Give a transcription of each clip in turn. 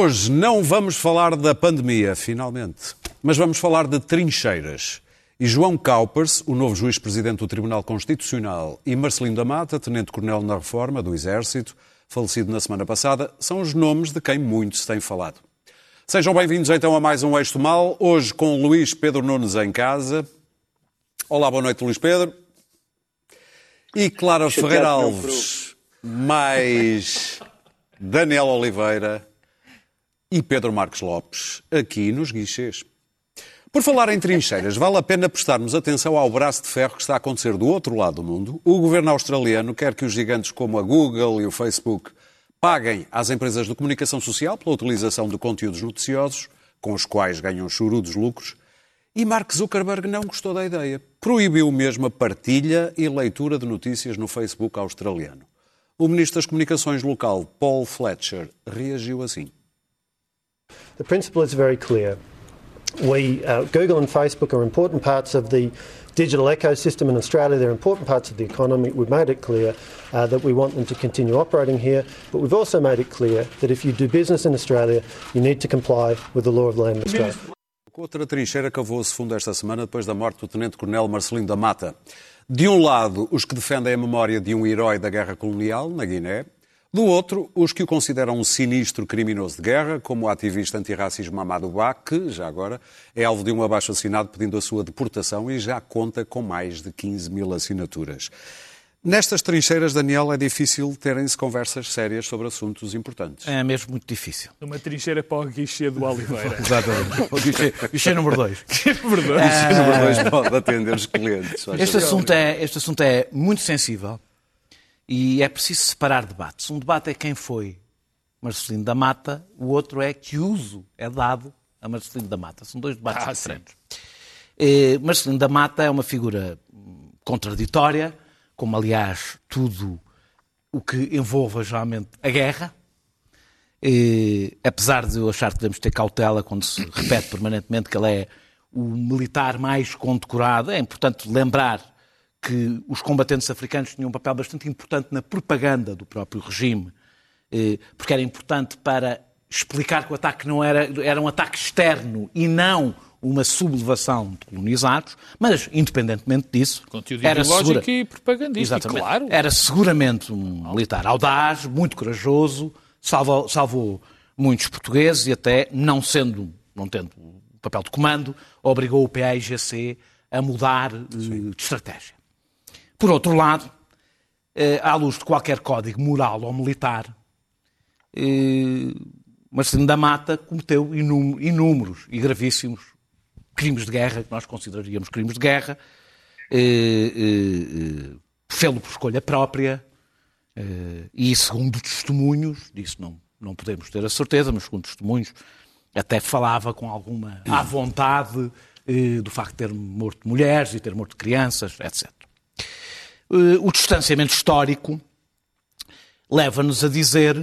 Hoje não vamos falar da pandemia, finalmente, mas vamos falar de trincheiras. E João Caupers, o novo juiz-presidente do Tribunal Constitucional, e Marcelino da Mata, tenente-coronel na Reforma do Exército, falecido na semana passada, são os nomes de quem muito se tem falado. Sejam bem-vindos então a mais um Eixo Mal, hoje com Luís Pedro Nunes em casa. Olá, boa noite, Luís Pedro. E Clara Ferreira Alves, mais Daniel Oliveira e Pedro Marcos Lopes, aqui nos guichês. Por falar em trincheiras, vale a pena prestarmos atenção ao braço de ferro que está a acontecer do outro lado do mundo. O governo australiano quer que os gigantes como a Google e o Facebook paguem às empresas de comunicação social pela utilização de conteúdos noticiosos, com os quais ganham chorudos lucros. E Mark Zuckerberg não gostou da ideia. Proibiu mesmo a partilha e leitura de notícias no Facebook australiano. O ministro das Comunicações local, Paul Fletcher, reagiu assim. The principle is very clear. We, uh, Google and Facebook are important parts of the digital ecosystem in Australia. They're important parts of the economy. We've made it clear uh, that we want them to continue operating here, but we've also made it clear that if you do business in Australia, you need to comply with the law of the land in Australia. Outra trincheira cavou-se fundo esta semana depois da morte do tenente-coronel Marcelino da Mata. De um lado, os que defendem a memória de um herói da guerra colonial, na Guiné. Do outro, os que o consideram um sinistro criminoso de guerra, como o ativista antirracismo Amadou Ba, que, já agora, é alvo de um abaixo-assinado pedindo a sua deportação e já conta com mais de 15 mil assinaturas. Nestas trincheiras, Daniel, é difícil terem-se conversas sérias sobre assuntos importantes. É mesmo muito difícil. Uma trincheira para o guichê do Oliveira. Exatamente. O guichê, guichê número 2. Verdade. Este número dois pode atender os clientes. Este favor. assunto, é, este assunto é muito sensível e é preciso separar debates. Um debate é quem foi Marcelino da Mata, o outro é que uso é dado a Marcelino da Mata. São dois debates Ah, diferentes. Eh, Marcelino da Mata é uma figura hum, contraditória, como aliás tudo o que envolva geralmente a guerra. Eh, apesar de eu achar que devemos ter cautela quando se repete permanentemente que ele é o militar mais condecorado, é importante lembrar que os combatentes africanos tinham um papel bastante importante na propaganda do próprio regime, eh, porque era importante para explicar que o ataque não era, era um ataque externo e não uma sublevação de colonizados, mas, independentemente disso, Conteúdo era segura... e propagandístico, Exatamente. claro. Era seguramente um militar audaz, muito corajoso, salvou, salvou muitos portugueses e até, não sendo, não tendo o papel de comando, obrigou o PAIGC a mudar eh, de estratégia. Por outro lado, eh, à luz de qualquer código moral ou militar, eh, Marcelino da Mata cometeu inú- inúmeros e gravíssimos crimes de guerra, que nós consideraríamos crimes de guerra, eh, fê-lo por escolha própria, e segundo testemunhos, disso não, não podemos ter a certeza, mas segundo testemunhos, até falava com alguma à vontade do facto de ter morto mulheres e ter morto crianças, etc. Eh, o distanciamento histórico leva-nos a dizer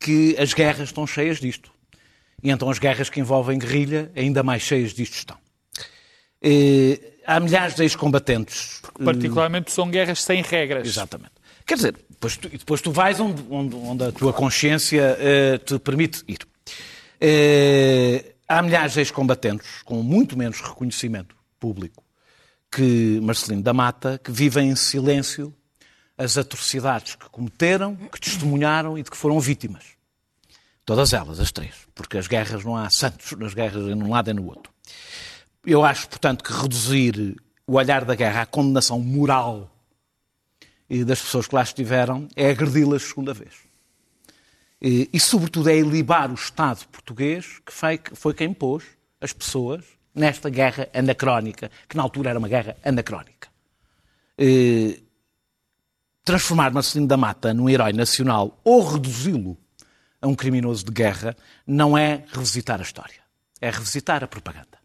que as guerras estão cheias disto. E então as guerras que envolvem guerrilha, ainda mais cheias disto estão. Eh, há milhares de ex-combatentes. Particularmente são guerras sem regras. Exatamente. Quer dizer, depois tu, e depois tu vais onde, onde- onde a tua consciência eh, te permite ir. Eh, há milhares de ex-combatentes com muito menos reconhecimento público que Marcelino da Mata, que vivem em silêncio as atrocidades que cometeram, que testemunharam e de que foram vítimas. Todas elas, as três. Porque as guerras não há santos nas guerras em um lado e no outro. Eu acho, portanto, que reduzir o olhar da guerra à condenação moral das pessoas que lá estiveram é agredi-las segunda vez. E, e, sobretudo, é ilibar o Estado português, que foi, que foi quem pôs as pessoas nesta guerra anacrónica, que na altura era uma guerra anacrónica. E, transformar Marcelino da Mata num herói nacional ou reduzi-lo a um criminoso de guerra não é revisitar a história, é revisitar a propaganda.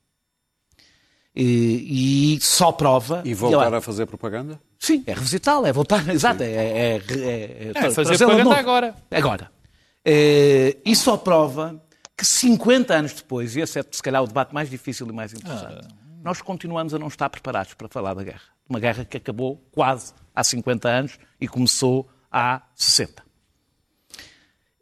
E, e só prova. E voltar eu- a fazer propaganda? Sim, é revisitá-la, é voltar, exato, é, é, é, É, fazer propaganda agora. Agora. Eh, e só prova que 50 anos depois, e esse é se calhar o debate mais difícil e mais interessante, nós continuamos a não estar preparados para falar da guerra. Uma guerra que acabou quase há 50 anos e começou há 60.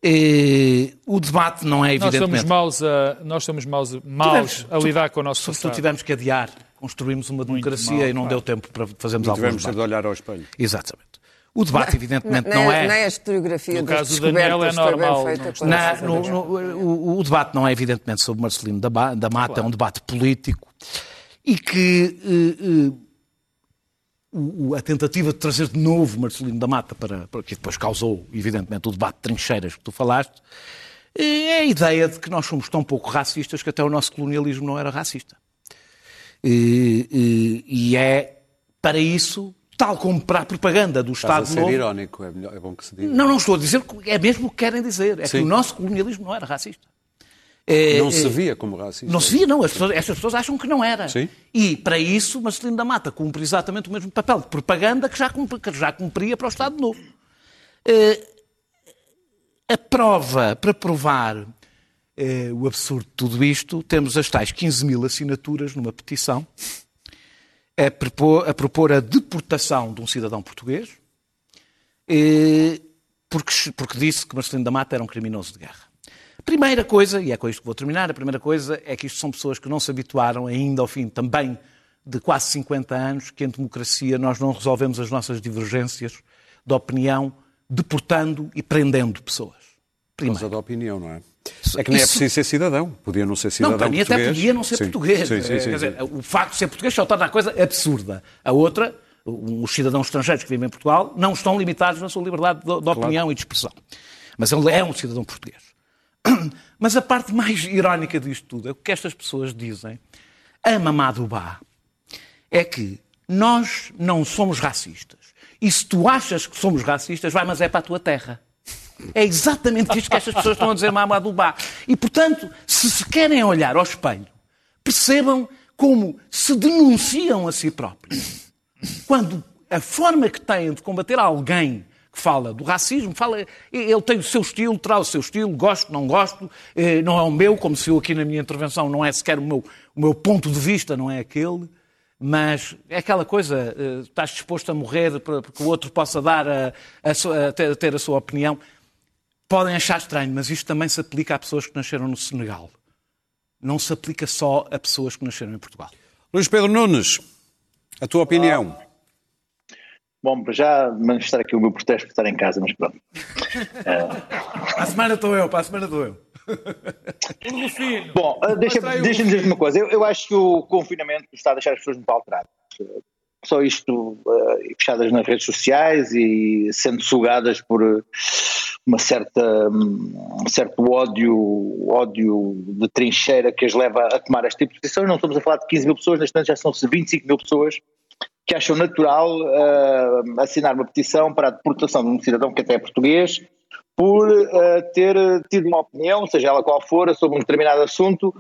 Eh, o debate não é Nós somos evidentemente... maus a, nós somos maus, maus Tivemos- a lidar com o nosso Sobretudo passado. tivemos que adiar. Construímos uma democracia mal, e não claro. deu tempo para fazermos alguns tivemos de olhar ao espelho. Exatamente. O debate, evidentemente, nem, não é... nem a historiografia No caso do Daniel é normal, não Na- no- no- o, o debate não é evidentemente sobre Marcelino da, da Mata, é um debate político e que eh, eh, o- o- a tentativa de trazer de novo Marcelino da Mata para, para que depois causou, evidentemente, o debate de trincheiras que tu falaste, eh, é a ideia de que nós somos tão pouco racistas que até o nosso colonialismo não era racista. E, e- e é para isso, tal como para a propaganda do Estás a Estado ser Novo, irónico, é, melhor- é bom que se diga. não, não estou a dizer, que é mesmo o que querem dizer. É Sim. que o nosso colonialismo não era racista. É, Não é, se via como racista. Não se via, não. As pessoas, estas pessoas acham que não era. Sim. E, para isso, Marcelino da Mata cumpre exatamente o mesmo papel de propaganda que já, cumpri- que já cumpria para o Estado Novo. Eh, a prova, para provar eh, o absurdo de tudo isto, temos as tais 15 mil assinaturas numa petição a propor, a propor a deportação de um cidadão português eh, porque, porque disse que Marcelino da Mata era um criminoso de guerra. Primeira coisa, e é com isto que vou terminar, a primeira coisa é que isto são pessoas que não se habituaram ainda ao fim também de quase 50 anos que em democracia nós não resolvemos as nossas divergências de opinião deportando e prendendo pessoas. Por causa Primeiro. da opinião, não é? É que nem é Isso- preciso ser cidadão. Podia não ser cidadão Não, para mim até português. podia não ser Sim. português. Sim, sim, sim, Quer dizer, o facto de ser português só torna a coisa absurda. A outra, os cidadãos estrangeiros que vivem em Portugal não estão limitados na sua liberdade de, de opinião e de expressão. Mas ele é um cidadão português. Mas a parte mais irónica disto tudo é o que estas pessoas dizem a Mamadou Ba é que nós não somos racistas. E se tu achas que somos racistas, vai, mas é para a tua terra. É exatamente isto que estas pessoas estão a dizer Mamadou Ba. E, portanto, se se querem olhar ao espelho, percebam como se denunciam a si próprios. Quando a forma que têm de combater alguém que fala do racismo, fala, ele tem o seu estilo, terá o seu estilo, gosto, não gosto, eh, não é o meu, como se eu aqui na minha intervenção não é sequer o meu, o meu ponto de vista, não é aquele, mas é aquela coisa, eh, estás disposto a morrer para que o outro possa dar a, a a ter a sua opinião. Podem achar estranho, mas isto também se aplica a pessoas que nasceram no Senegal. Não se aplica só a pessoas que nasceram em Portugal. Luís Pedro Nunes, a tua opinião. Bom, para já manifestar aqui o meu protesto por estar em casa, mas pronto. Para a semana estou eu, para a semana estou eu. Bom, uh, deixa- o deixa-me dizer Rufino. uma coisa. Eu, eu acho que o confinamento está a deixar as pessoas muito alteradas. Uh, Só isto, uh, fechadas nas redes sociais e sendo sugadas por uh, uma certa, um certo ódio, ódio de trincheira que as leva a tomar este tipo de posição. Não estamos a falar de 15 mil pessoas, neste momento já são 25 mil pessoas que acham natural uh, assinar uma petição para a deportação de um cidadão que até é português por uh, ter tido uma opinião, seja ela qual for, sobre um determinado assunto.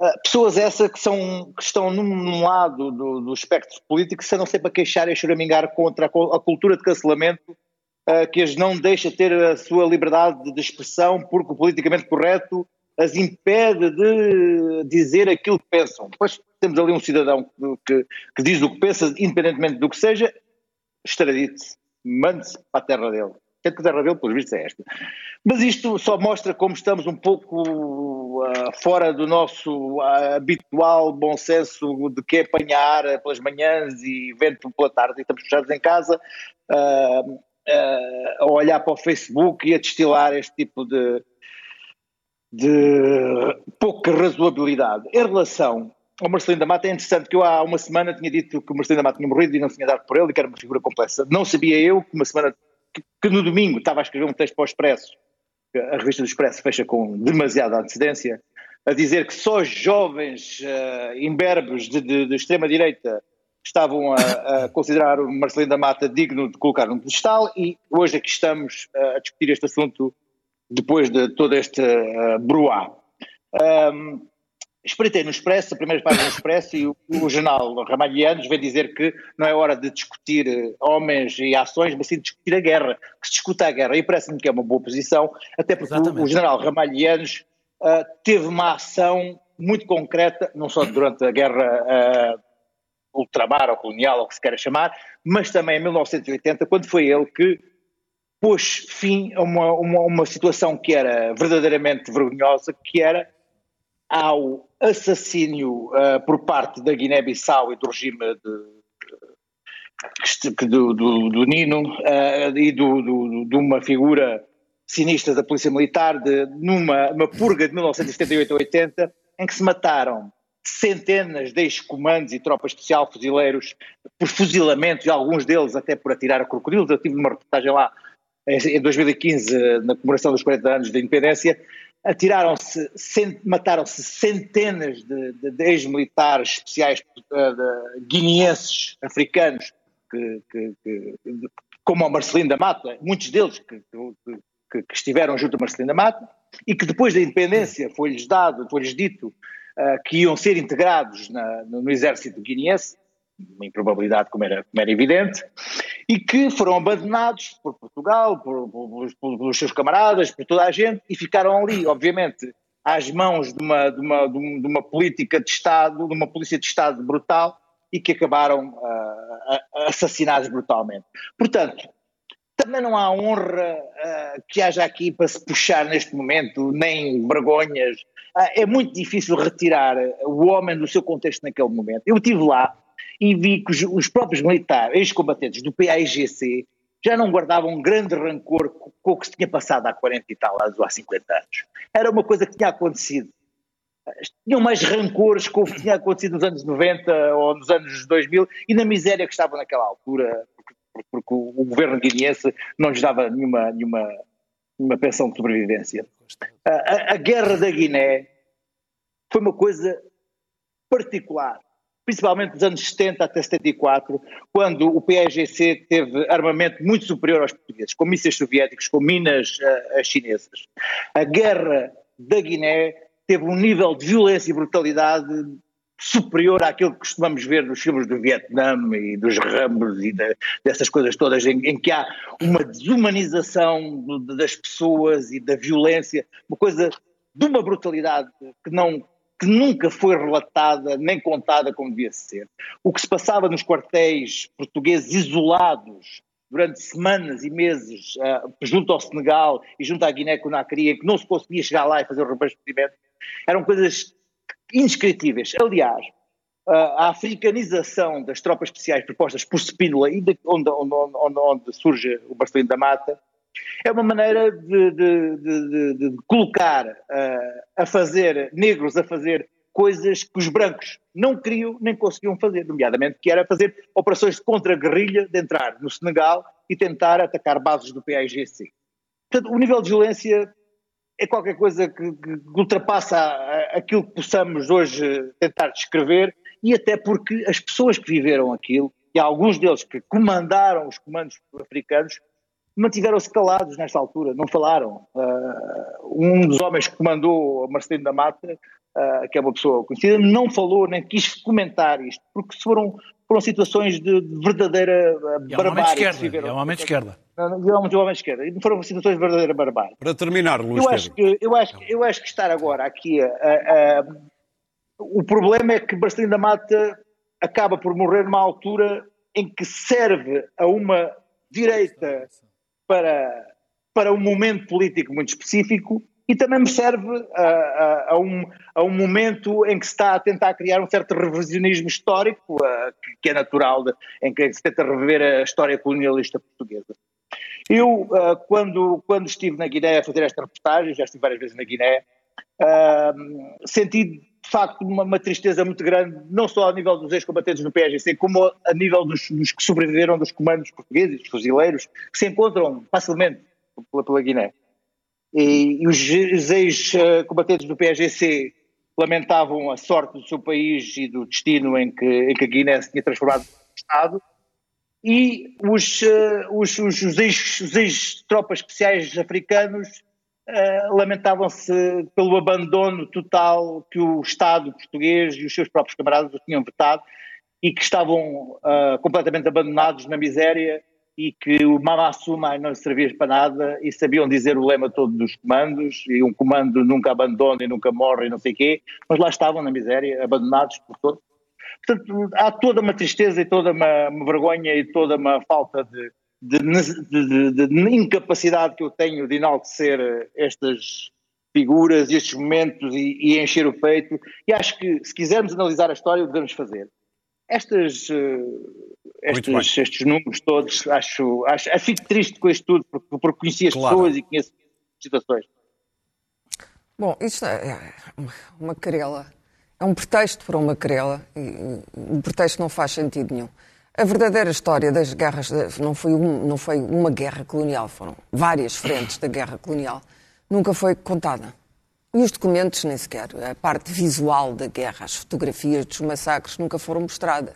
Uh, pessoas essas que, são, que estão num, lado do, do espectro político que se andam sempre a queixar e a choramingar contra a, a cultura de cancelamento uh, que as não deixa ter a sua liberdade de expressão porque o politicamente correto as impede de dizer aquilo que pensam. Depois temos ali um cidadão que, que diz o que pensa, independentemente do que seja, extradite-se, mande-se para a terra dele. Que a terra dele, pelos vistos, é esta. Mas isto só mostra como estamos um pouco ah, fora do nosso ah, habitual bom senso de que é apanhar ah, pelas manhãs e vento pela tarde e estamos fechados em casa ah, a olhar para o Facebook e a destilar este tipo de, de pouca razoabilidade. Em relação ao Marcelino da Mata, é interessante que eu há uma semana tinha dito que o Marcelino da Mata tinha morrido e não tinha dado por ele e que era uma figura complexa. Não sabia eu que uma semana, que, no domingo estava a escrever um texto para o Expresso, a revista do Expresso fecha com demasiada antecedência, a dizer que só jovens uh, imberbes de, de, de extrema-direita estavam a, a, considerar o Marcelino da Mata digno de colocar num pedestal e hoje aqui estamos uh, a discutir este assunto depois de todo este uh, bruá. Um, espreitei no Expresso, a primeira página do Expresso, e o, o jornal Ramalhianos vem dizer que não é hora de discutir uh, homens e ações, mas sim de discutir a guerra, que se discuta a guerra. E parece-me que é uma boa posição, até porque o, o, general Ramalhianos uh, teve uma ação muito concreta, não só durante a guerra ultramar ou colonial, ou o que se queira chamar, mas também em 1980, quando foi ele que pôs fim a uma, uma, uma situação que era verdadeiramente vergonhosa, que era ao assassínio uh, por parte da Guiné-Bissau e do regime de, do, do, do, Nino uh, e do, de uma figura sinistra da Polícia Militar de, numa uma purga de 1978 a 80 em que se mataram centenas de ex-comandos e tropas especial fuzileiros por fuzilamento e alguns deles até por atirar a crocodilos. Eu tive uma reportagem lá em 2015 na comemoração dos 40 anos da independência atiraram-se, mataram-se centenas de, de, de ex-militares especiais uh, guineenses, africanos, que, que, que, como o Marcelino da Mata, muitos deles que, que, estiveram junto a Marcelino da Mata, e que depois da independência foi-lhes dado, foi-lhes dito uh, que iam ser integrados na, no, no exército guineense, uma improbabilidade como era, como era evidente, e que foram abandonados por Portugal, por, por, por, pelos seus camaradas, por toda a gente, e ficaram ali, obviamente, às mãos de uma, de uma, de uma política de Estado, de uma polícia de Estado brutal, e que acabaram uh, assassinados brutalmente. Portanto, também não há honra uh, que haja aqui para se puxar neste momento, nem vergonhas. Uh, é muito difícil retirar o homem do seu contexto naquele momento. Eu estive lá, e vi que os, os próprios militares, ex-combatentes do PAIGC, já não guardavam um grande rancor com, o que se tinha passado há 40 e tal anos ou há 50 anos. Era uma coisa que tinha acontecido. Tinham mais rancores com o que tinha acontecido nos anos 90 ou nos anos 2000 e na miséria que estavam naquela altura, porque, porque o, o, governo guineense não lhes dava nenhuma, nenhuma, nenhuma pensão de sobrevivência. A, a, a guerra da Guiné foi uma coisa particular principalmente dos anos 70 até 74, quando o PAGC teve armamento muito superior aos portugueses, com mísseis soviéticos, com minas uh, chinesas. A guerra da Guiné teve um nível de violência e brutalidade superior àquilo que costumamos ver nos filmes do Vietnã e dos Rambos e de, dessas coisas todas, em, em, que há uma desumanização das pessoas e da violência, uma coisa de uma brutalidade que não que nunca foi relatada nem contada como devia ser. O que se passava nos quartéis portugueses isolados durante semanas e meses uh, junto ao Senegal e junto à Guiné-Conakry, que não se conseguia chegar lá e fazer o reabastecimento, eram coisas indescritíveis. Aliás, uh, a africanização das tropas especiais propostas por Spínola, de, onde, onde, onde, onde, surge o Marcelino da Mata, é uma maneira de, de, de, de colocar uh, a fazer, negros a fazer coisas que os brancos não queriam nem conseguiam fazer, nomeadamente que era fazer operações de contra-guerrilha, de entrar no Senegal e tentar atacar bases do PAIGC. Portanto, o nível de violência é qualquer coisa que, que ultrapassa aquilo que possamos hoje tentar descrever e até porque as pessoas que viveram aquilo, e alguns deles que comandaram os comandos africanos, mantiveram-se calados nesta altura, não falaram. Uh, um dos homens que comandou Marcelino da Mata, uh, que é uma pessoa conhecida, não falou nem quis comentar isto, porque foram, foram situações de, de verdadeira uh, é barbárie. É um homem de esquerda. É um homem de esquerda. E foram situações de verdadeira barbárie. Para terminar, Luís eu acho, que, eu, acho que, eu acho que estar agora aqui o problema é que Marcelino da Mata acaba por morrer numa altura em que serve a uma direita para, para um momento político muito específico e também me serve a, a, a, um, a um momento em que se está a tentar criar um certo revisionismo histórico, que, que, é natural, de, em que se tenta rever a história colonialista portuguesa. Eu, quando, quando estive na Guiné a fazer esta reportagem, já estive várias vezes na Guiné, senti de facto uma, uma, tristeza muito grande, não só a nível dos ex-combatentes no PSGC, como a nível dos, dos, que sobreviveram dos comandos portugueses, dos fuzileiros, que se encontram facilmente pela, pela Guiné. E, e os, os ex-combatentes do PSGC lamentavam a sorte do seu país e do destino em que, em que a Guiné se tinha transformado em Estado, e os, os, os, os ex-tropas ex especiais africanos Uh, lamentavam-se pelo abandono total que o Estado português e os seus próprios camaradas tinham vetado e que estavam uh, completamente abandonados na miséria e que o Mamassuma não servia para nada e sabiam dizer o lema todo dos comandos e um comando nunca abandona e nunca morre e não sei quê, mas lá estavam na miséria, abandonados por todos. Portanto, há toda uma tristeza e toda uma, uma vergonha e toda uma falta de, de, de, de, de incapacidade que eu tenho de enaltecer estas figuras e estes momentos e, e, encher o peito. E acho que, se quisermos analisar a história, o devemos fazer. Estas, uh, estes, estes, números todos, acho, acho, acho, fico triste com isto tudo, porque, porque conheci as claro. pessoas e conheço situações. Bom, isto é uma querela. É um pretexto para uma querela. E, o pretexto não faz sentido nenhum. A verdadeira história das guerras não foi, um, não foi uma guerra colonial, foram várias frentes da guerra colonial. Nunca foi contada. E os documentos nem sequer. A parte visual da guerra, as fotografias dos massacres nunca foram mostradas.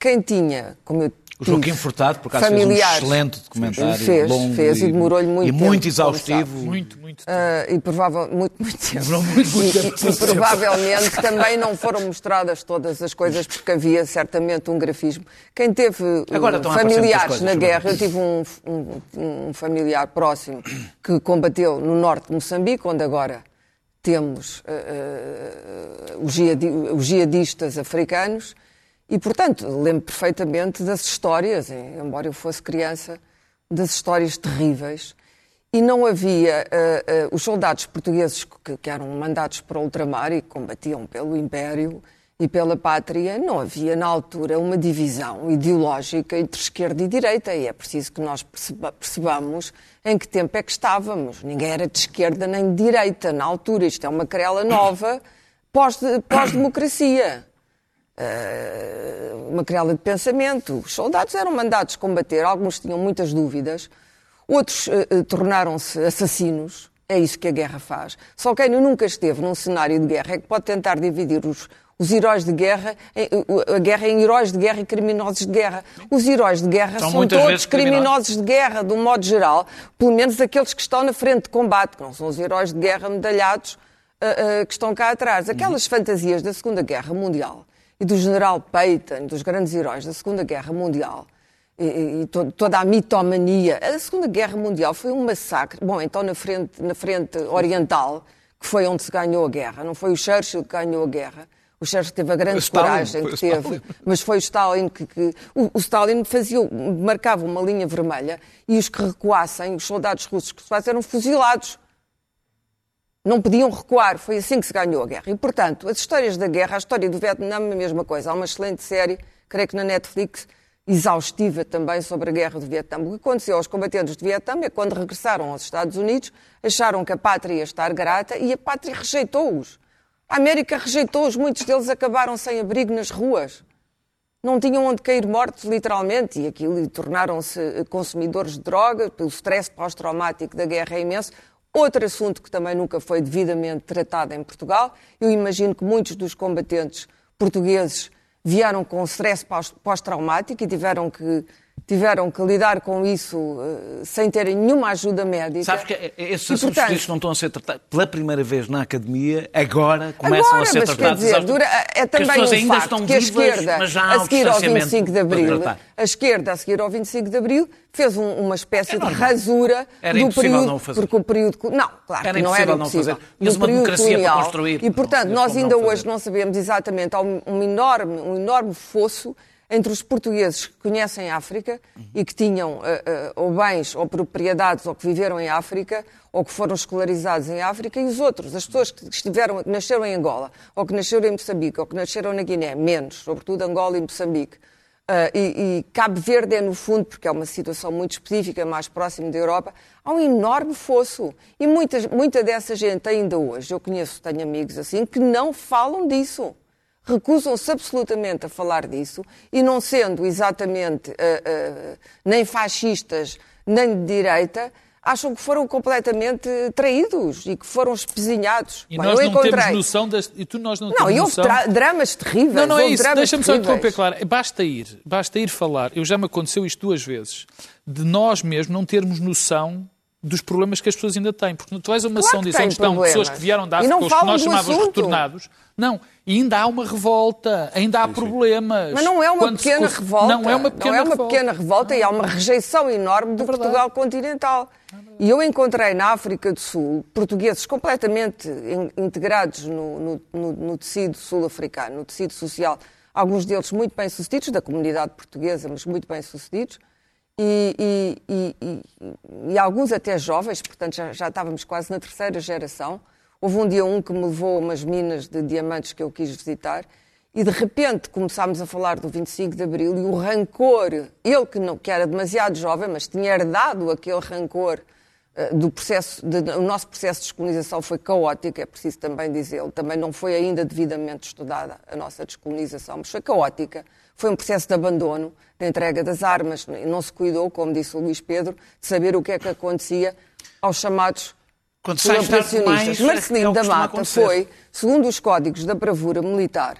Quem tinha, como eu o Joaquim Furtado, por acaso, fez um excelente documentário. Fez, longo fez e, demorou-lhe muito E tempo, muito exaustivo. Muito, muito tempo. Uh, e provável, muito, muito tempo. Demorou muito, muito tempo. E, e provavelmente também não foram mostradas todas as coisas, porque havia certamente um grafismo. Quem teve uh, familiares na guerra, eu tive um, um, um familiar próximo que combateu no norte de Moçambique, onde agora temos uh, uh, os jihadistas africanos, e, portanto, lembro perfeitamente das histórias, embora eu fosse criança, das histórias terríveis. E não havia. Uh, uh, os soldados portugueses que, que, eram mandados para o ultramar e combatiam pelo Império e pela pátria, não havia na altura uma divisão ideológica entre esquerda e direita. E é preciso que nós perceba, percebamos em que tempo é que estávamos. Ninguém era de esquerda nem de direita na altura. Isto é uma querela nova pós-democracia. Pós eh, uma criada de pensamento. Os soldados eram mandados combater, alguns tinham muitas dúvidas, outros uh, tornaram-se assassinos. É isso que a guerra faz. Só quem nunca esteve num cenário de guerra é que pode tentar dividir os, os heróis de guerra, a guerra em heróis de guerra e criminosos de guerra. Os heróis de guerra são, são todos criminosos de guerra, de um modo geral, pelo menos aqueles que estão na frente de combate, que não são os heróis de guerra medalhados uh, uh, que estão cá atrás. Aquelas uhum. fantasias da Segunda Guerra Mundial e do general Peyton, dos grandes heróis da Segunda Guerra Mundial, e, e toda a mitomania. A Segunda Guerra Mundial foi um massacre. Bom, então na frente, na frente oriental, que foi onde se ganhou a guerra, não foi o Churchill que ganhou a guerra. O Churchill teve a grande Stalin, coragem que teve, mas foi o Stalin que. que o, o, Stalin fazia, marcava uma linha vermelha e os que recuassem, os soldados russos que se fazem, eram fuzilados. Não podiam recuar, foi assim que se ganhou a guerra. E, portanto, as histórias da guerra, a história do Vietnã é a mesma coisa. Há uma excelente série, creio que na Netflix, exaustiva também sobre a guerra do Vietnã. O que aconteceu aos combatentes do Vietnã é quando regressaram aos Estados Unidos, acharam que a pátria ia estar grata e a pátria rejeitou-os. A América rejeitou-os, muitos deles acabaram sem abrigo nas ruas. Não tinham onde cair mortos, literalmente, e aquilo tornaram-se consumidores de droga, pelo stress pós-traumático da guerra é imenso. Outro assunto que também nunca foi devidamente tratado em Portugal, eu imagino que muitos dos combatentes portugueses vieram com stress pós-traumático e tiveram que tiveram que lidar com isso uh, sem terem nenhuma ajuda médica. Sabes que esses e, assuntos portanto, não estão a ser tratados pela primeira vez na academia, agora começam agora, a ser mas tratados. Quer dizer, dura, é também um ainda facto estão que a esquerda, a seguir ao 25 de Abril, a esquerda, a seguir ao 25 de Abril, fez um, uma espécie é de rasura era do período, não fazer. porque o período, não, claro era que não era impossível, não fazer. uma democracia colonial, para construir. E portanto, não, nós ainda hoje não sabemos exatamente, há um, um enorme, um enorme fosso entre os portugueses que conhecem a África uhum. e que tinham uh, uh, ou bens ou propriedades ou que viveram em África ou que foram escolarizados em África e os outros, as pessoas que estiveram, que nasceram em Angola ou que nasceram em Moçambique ou que nasceram na Guiné, menos, sobretudo Angola e Moçambique. Uh, e, e Cabo Verde é, no fundo, porque é uma situação muito específica, mais próximo da Europa, há um enorme fosso. E muita, muita dessa gente, ainda hoje, eu conheço, tenho amigos assim, que não falam disso recusam-se absolutamente a falar disso e não sendo exatamente uh, uh, nem fascistas nem de direita, acham que foram completamente traídos e que foram espezinhados. E Bem, nós não encontrei... temos noção das... E tu nós não, não temos e houve noção... dramas terríveis. Não, não é isso. Deixa-me só interromper, claro. Basta ir, basta ir falar. Eu já me aconteceu isto duas vezes. De nós mesmos não termos noção dos problemas que as pessoas ainda têm. Porque tu vais a uma claro ação diz onde estão pessoas que vieram da África, os que nós chamávamos retornados. Não, e ainda há uma revolta, ainda há sim, problemas. Sim. Mas não é uma Quando pequena se... revolta. Não é uma pequena, não é uma revolta. pequena revolta e há uma rejeição enorme do é Portugal continental. É e eu encontrei na África do Sul portugueses completamente integrados no, no, no, no tecido sul-africano, no tecido social, alguns deles muito bem-sucedidos, da comunidade portuguesa, mas muito bem-sucedidos, e, e, e, e, alguns até jovens, portanto já, já estávamos quase na terceira geração. Houve um dia um que me levou umas minas de diamantes que eu quis visitar e de repente começámos a falar do 25 de Abril e o rancor, ele que, não, que era demasiado jovem, mas tinha herdado aquele rancor uh, do processo, de, o nosso processo de descolonização foi caótico, é preciso também dizê-lo, também não foi ainda devidamente estudada a nossa descolonização, mas foi caótica, foi um processo de abandono, de entrega das armas, não se cuidou, como disse o Luís Pedro, de saber o que é que acontecia aos chamados Quando colaboracionistas. Marcelino é da Mata foi, segundo os códigos da bravura militar,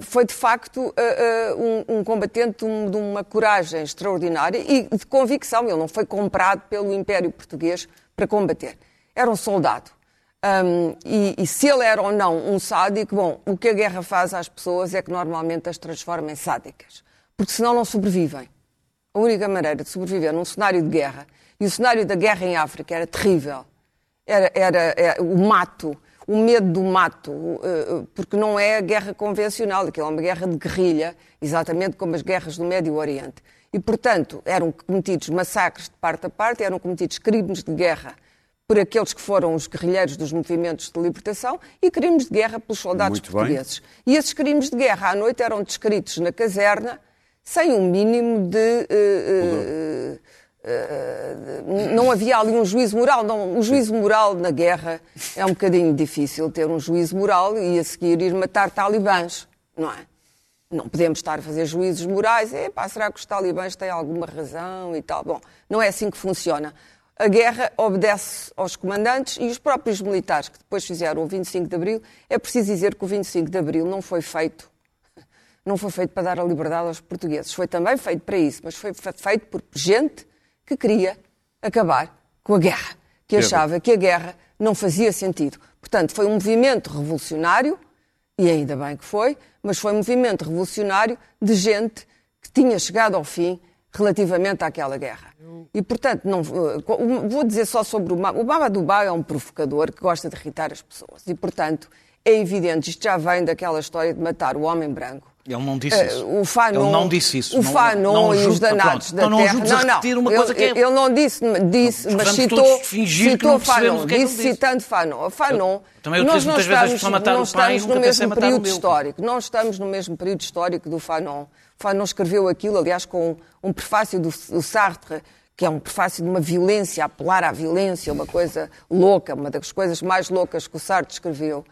foi de facto um, combatente de uma coragem extraordinária e de convicção. Ele não foi comprado pelo Império Português para combater. Era um soldado. Um, e, e, se ele era ou não um sádico, bom, o que a guerra faz às pessoas é que normalmente as transforma em sádicas. Porque senão não sobrevivem. A única maneira de sobreviver num cenário de guerra, e o cenário da guerra em África era terrível, era, era, era o mato, o medo do mato, eh, porque não é a guerra convencional, aquilo é uma guerra de guerrilha, exatamente como as guerras do Médio Oriente. E, portanto, eram cometidos massacres de parte a parte, eram cometidos crimes de guerra por aqueles que foram os guerrilheiros dos movimentos de libertação e crimes de guerra pelos soldados Muito portugueses. Bem. E esses crimes de guerra à noite eram descritos na caserna sem um mínimo de. Uh, uh, Uh, não havia ali um juízo moral. Não, o juízo moral na guerra é um bocadinho difícil ter um juízo moral e a seguir ir matar talibãs, não é? Não podemos estar a fazer juízos morais. Epá, será que os talibãs têm alguma razão e tal? Bom, não é assim que funciona. A guerra obedece aos comandantes e os próprios militares que depois fizeram o 25 de Abril. É preciso dizer que o 25 de Abril não foi feito não foi feito para dar a liberdade aos portugueses. Foi também feito para isso, mas foi feito por gente que queria acabar com a guerra, que achava que a guerra não fazia sentido. Portanto, foi um movimento revolucionário, e ainda bem que foi, mas foi um movimento revolucionário de gente que tinha chegado ao fim relativamente àquela guerra. E, portanto, não, eh, vou dizer só sobre o Mama. O Mama Dubai é um provocador que gosta de irritar as pessoas. E, portanto, é evidente, isto já vem daquela história de matar o homem branco ele não disse isso. Uh, o Fanon, ele não disse isso. O Fanon não, não e os danados da não, terra. Não, não, não. Uma coisa ele, que é... ele não disse, disse mas citou, citou Fanon. Disse, disse citando Fanon. Fanon. Também nós não estamos, não estamos no mesmo período histórico. Não estamos no mesmo período histórico do Fanon. Fanon escreveu aquilo, aliás, com um prefácio do, do Sartre, que é um prefácio de uma violência, apelar à violência, uma coisa louca, uma das coisas mais loucas que o Sartre escreveu.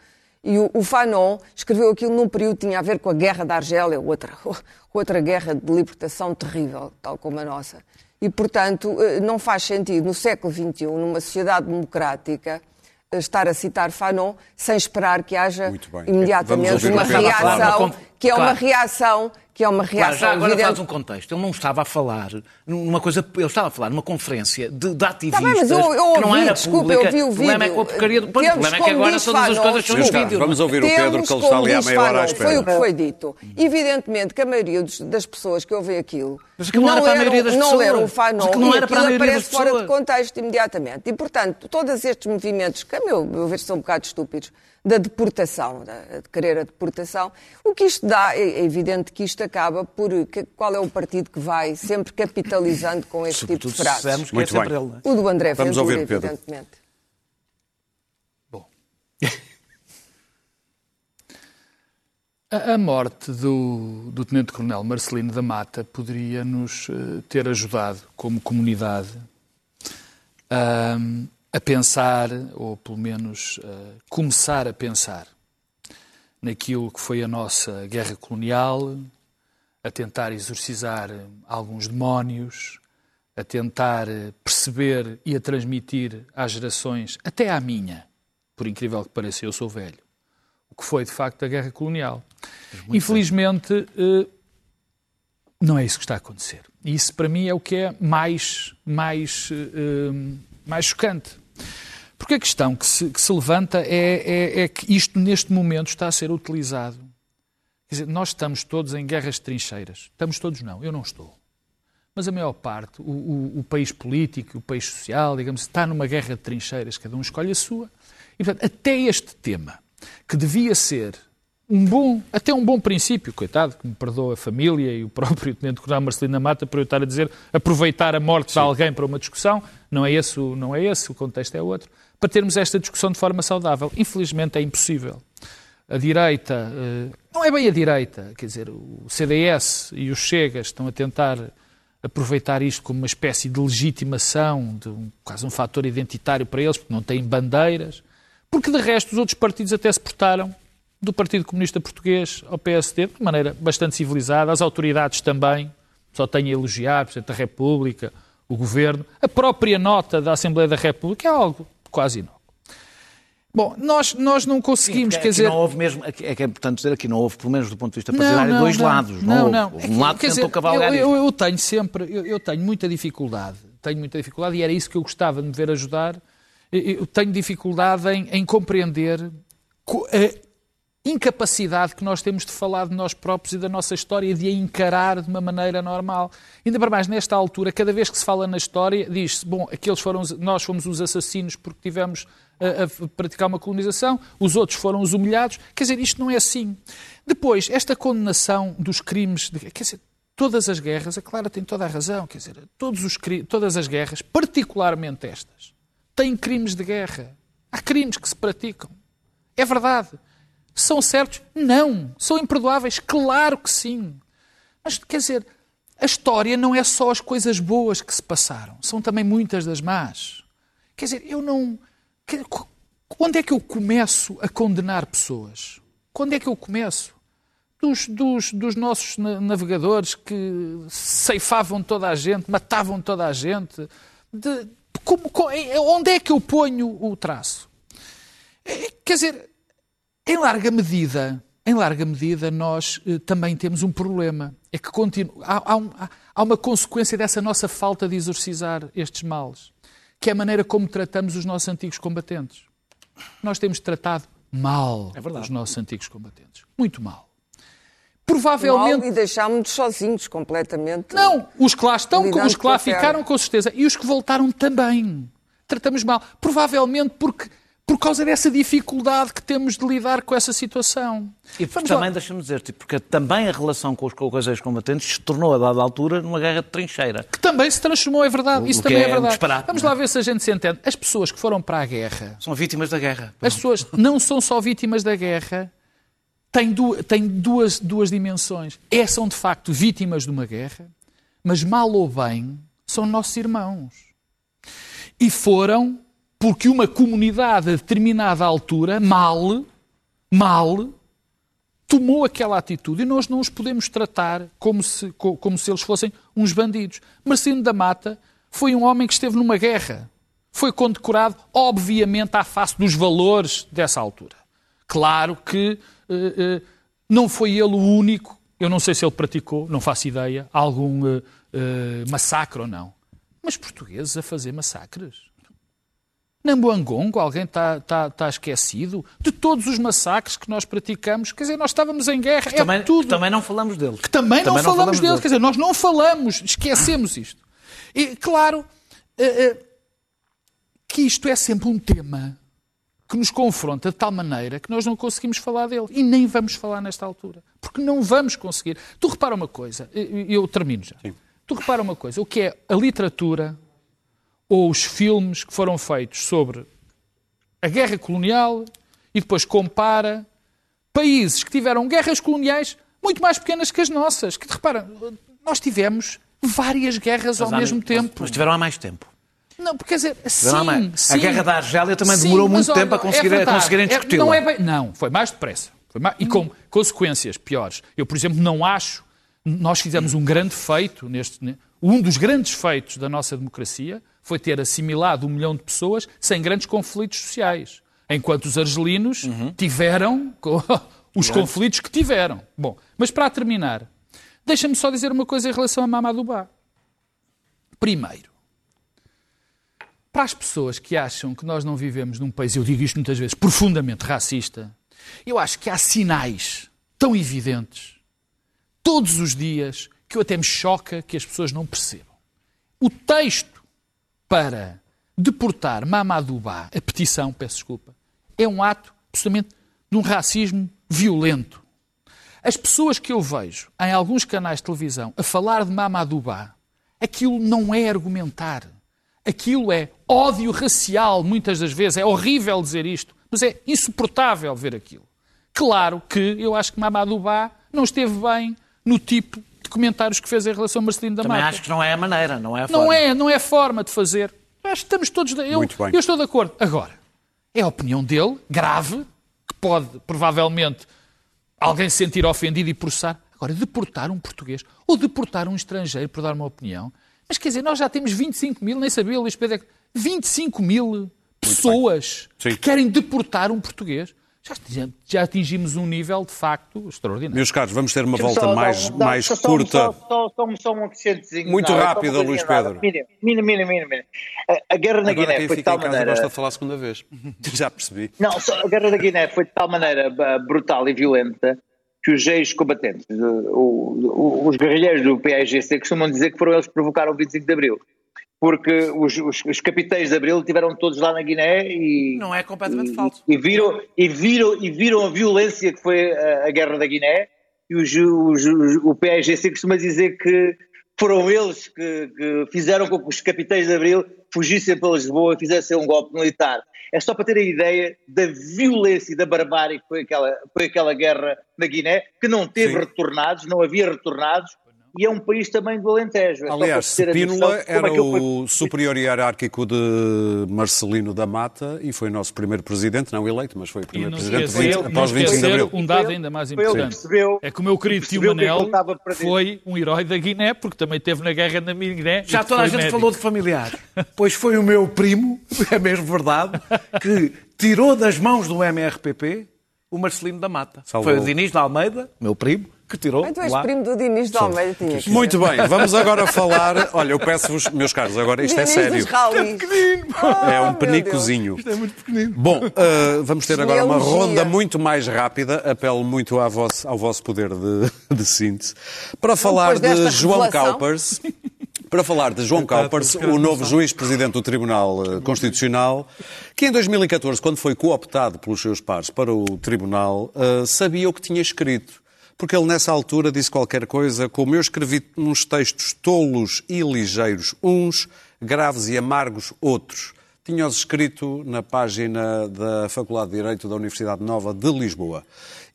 E o, o Fanon escreveu aquilo num período que tinha a ver com a guerra da Argélia, outra, outra guerra de libertação terrível, tal como a nossa. E, portanto, eh, não faz sentido, no século XXI, numa sociedade democrática, eh, estar a citar Fanon sem esperar que haja imediatamente uma reação, que é uma reação que é uma reação claro, já agora evidente. faz um contexto. Ele não estava a falar numa coisa, ele estava a falar numa conferência de, de ativistas tá bem, mas eu, eu ouvi, que não era desculpa, pública. eu vi o vídeo. O problema é com a porcaria do... O problema é que agora todas as coisas são no vídeo. Vamos ouvir o Pedro, que ele está ali há meia hora à espera. Foi o que foi dito. Evidentemente que a maioria das pessoas que ouvem aquilo mas que não, não, era para a maioria das não pessoas. leram o Fanon não era para a maioria aparece fora de contexto imediatamente. E, portanto, todos estes movimentos, que a meu, meu ver são um bocado estúpidos, da deportação, de querer a deportação. O que isto dá, é evidente que isto acaba por. qual é o partido que vai sempre capitalizando com este tipo de frases? Que é Muito é bem. Ele, é? O do André Vamos Ventura, ouvir, Pedro. evidentemente. Bom. A morte do, do Tenente-Coronel Marcelino da Mata poderia nos eh, ter ajudado, como comunidade, a, a pensar, ou pelo menos uh, começar a pensar, naquilo que foi a nossa guerra colonial, a tentar exorcizar alguns demónios, a tentar perceber e a transmitir às gerações, até à minha, por incrível que pareça, eu sou velho, o que foi de facto a guerra colonial. Infelizmente, uh, não é isso que está a acontecer. E isso para mim é o que é mais, mais, uh, mais chocante. Porque a questão que se, que se levanta é, é, é, que isto, neste momento, está a ser utilizado. Quer dizer, nós estamos todos em guerras de trincheiras. Estamos todos, não. Eu não estou. Mas a maior parte, o, o, o país político, o país social, digamos, está numa guerra de trincheiras. Cada um escolhe a sua. E, portanto, até este tema, que devia ser um bom, até um bom princípio, coitado, que me perdoa a família e o próprio Tenente Coronel Marcelina Mata por eu estar a dizer aproveitar a morte Sim. de alguém para uma discussão, não é, esse, não é esse, o contexto é outro, para termos esta discussão de forma saudável. Infelizmente é impossível. A direita, eh, não é bem a direita, quer dizer, o CDS e os Chegas estão a tentar aproveitar isto como uma espécie de legitimação, de um, quase um fator identitário para eles, porque não têm bandeiras, porque de resto os outros partidos até se portaram do Partido Comunista Português ao PSD de maneira bastante civilizada, as autoridades também, só tenho a elogiar, Presidente da República, o Governo, a própria nota da Assembleia da República é algo quase inócuo. Bom, nós, nós não conseguimos, Sim, quer dizer... não houve mesmo, é que é importante dizer, aqui não houve, pelo menos do ponto de vista partidário, não, dois não, lados. Não, não. não. Um lado quer tentou cavalgar eu, eu, eu, tenho sempre, eu, eu, tenho muita dificuldade, tenho muita dificuldade, e era isso que eu gostava de me ver ajudar, eu tenho dificuldade em, em compreender a incapacidade que nós temos de falar de nós próprios e da nossa história de a encarar de uma maneira normal. Ainda para mais, nesta altura, cada vez que se fala na história, diz-se, bom, aqueles foram, nós fomos os assassinos porque tivemos a, a, praticar uma colonização, os outros foram os humilhados. Quer dizer, isto não é assim. Depois, esta condenação dos crimes, de, quer dizer, todas as guerras, a Clara tem toda a razão, quer dizer, todos os, todas as guerras, particularmente estas, têm crimes de guerra. Há crimes que se praticam. É verdade. São certos? Não. São imperdoáveis? Claro que sim. Mas, quer dizer, a história não é só as coisas boas que se passaram, são também muitas das más. Quer dizer, eu não. Onde é que eu começo a condenar pessoas? Quando é que eu começo? Dos, dos, dos, nossos navegadores que ceifavam toda a gente, matavam toda a gente. De, como, onde é que eu ponho o traço? É, quer dizer, em larga medida, em larga medida, nós eh, também temos um problema. É que continu, há, há, um, há uma consequência dessa nossa falta de exorcizar estes males que é a maneira como tratamos os nossos antigos combatentes. Nós temos tratado mal é os nossos antigos combatentes. Muito mal. Provavelmente. Mal e deixámos-nos sozinhos completamente. Não, os que lá estão, os que lá ficaram, com certeza. E os que voltaram também. Tratamos mal. Provavelmente porque por causa dessa dificuldade que temos de lidar com essa situação. E também, deixa-me dizer, tipo, porque também a relação com os, com os ex-combatentes se tornou, a dada altura, numa guerra de trincheira. Que também se transformou, é verdade. Isso também é, é verdade. Vamos lá ver se a gente se entende. As pessoas que foram para a guerra... São vítimas da guerra. As pessoas não são só vítimas da guerra, têm, du têm duas, duas dimensões. É, são, de facto, vítimas de uma guerra, mas, mal ou bem, são nossos irmãos. E foram porque uma comunidade a determinada altura, mal, mal, tomou aquela atitude e nós não os podemos tratar como se, como se eles fossem uns bandidos. Marcelino da Mata foi um homem que esteve numa guerra. Foi condecorado, obviamente, à face dos valores dessa altura. Claro que uh, uh, não foi ele o único, eu não sei se ele praticou, não faço ideia, algum uh, massacre ou não. Mas portugueses a fazer massacres. Nambuangongo, alguém está tá, tá esquecido? De todos os massacres que nós praticamos, quer dizer, nós estávamos em guerra, que é também, tudo. Que também não falamos dele. Que também, também não, não, falamos, falamos dele. dele, quer dizer, nós não falamos, esquecemos isto. E, claro, uh, uh, que isto é sempre um tema que nos confronta de tal maneira que nós não conseguimos falar dele. E nem vamos falar nesta altura. Porque não vamos conseguir. Tu repara uma coisa, eu termino já. Sim. Tu repara uma coisa, o que é a literatura, ou os filmes que foram feitos sobre a guerra colonial e depois compara países que tiveram guerras coloniais muito mais pequenas que as nossas. Que, repara, nós tivemos várias guerras mas ao mesmo tempo. Mas tiveram há mais tempo. Não, porque quer dizer, sim, sim, A guerra da Argélia também sim, demorou muito tempo a conseguir, é conseguirem discutir. É, não, é bem, não, foi mais depressa. Foi mais, e com consequências piores. Eu, por exemplo, não acho. Nós fizemos um grande feito neste. Um dos grandes feitos da nossa democracia foi ter assimilado um milhão de pessoas sem grandes conflitos sociais. Enquanto os argelinos uhum. tiveram os conflitos que tiveram. Bom, mas para terminar, deixa-me só dizer uma coisa em relação a Mamadubá. Primeiro, para as pessoas que acham que nós não vivemos num país, eu digo isto muitas vezes, profundamente racista, eu acho que há sinais tão evidentes, todos os dias, que eu até me choca que as pessoas não percebam. O texto para deportar Mamadouba, a petição, peço desculpa, é um ato absolutamente de um racismo violento. As pessoas que eu vejo em alguns canais de televisão a falar de Mamadouba, aquilo não é argumentar. Aquilo é ódio racial, muitas das vezes. É horrível dizer isto, mas é insuportável ver aquilo. Claro que eu acho que Mamadouba não esteve bem no tipo de comentários que fez em relação a Marcelino da Também Mata. acho que não é a maneira, não é a forma. Não é, não é forma de fazer. Acho que estamos todos. De... Eu, Muito bem. eu estou de acordo. Agora, é a opinião dele, grave, que pode, provavelmente, alguém se sentir ofendido e processar. Agora, deportar um português ou deportar um estrangeiro por dar uma opinião. Mas quer dizer, nós já temos 25 mil, nem sabia, Luís Pedro, é que 25 mil pessoas que querem deportar um português. Já, já atingimos um nível, de facto, extraordinário. Meus caros, vamos ter uma volta só mais, mais só- curta. Só, só, só, só um acrescentezinho. Muito Não, é rápida, Luís. Pedro. Mínimo, mínimo, mínimo, mínimo. A, guerra na Agora Guiné foi de tal maneira. gosta de falar a segunda vez. Já percebi. Não, só a guerra da Guiné foi de tal maneira brutal e violenta que os ex-combatentes, os guerrilheiros do PAIGC costumam dizer que foram eles que provocaram o 25 de Abril. Porque os, os, os capitães de Abril estiveram todos lá na Guiné e. Não é completamente e, falso. E viram, e, viram, e viram a violência que foi a, a guerra da Guiné e os, os, os- o PAIGC costuma dizer que foram eles que, que fizeram com que os capitães de Abril fugissem para Lisboa e fizessem um golpe militar. É só para ter a ideia da violência e da barbárie que foi aquela, foi aquela guerra na Guiné, que não teve Sim. retornados, não havia retornados, e é um país também do Alentejo. É Aliás, Spínola era foi- o superior hierárquico de Marcelino da Mata e foi nosso primeiro presidente, não eleito, mas foi o primeiro não presidente esquecer, 20, não após 25 de Abril. um dado ainda mais importante. percebeu- É que o meu querido tio é Manel foi um herói da Guiné, porque também esteve na guerra na Guiné. Já toda a gente médico. falou de familiar. Pois foi o meu primo, é mesmo verdade, que tirou das mãos do MRPP o Marcelino da Mata. Salvou. Foi o Diniz da Almeida, meu primo, que tirou Ai, tu és lá. primo do Diniz de Almeida, tinha que Muito bem, vamos agora falar. Olha, eu peço-vos, meus caros, agora isto é sério. rallies. É um penicozinho. Isto é muito pequenino. Bom, uh, vamos ter agora uma ronda muito mais rápida. Apelo muito à vosso- ao vosso poder de, de síntese. Para falar de João revelação. Caupers. Para falar de João Caupers, o novo juiz-presidente do Tribunal eh, Constitucional, que em 2014, quando foi cooptado pelos seus pares para o Tribunal, eh, sabia o que tinha escrito. Porque ele, nessa altura, disse qualquer coisa como eu escrevi uns textos tolos e ligeiros uns, graves e amargos outros. Tinha-os escrito na página da Faculdade de Direito da Universidade Nova de Lisboa.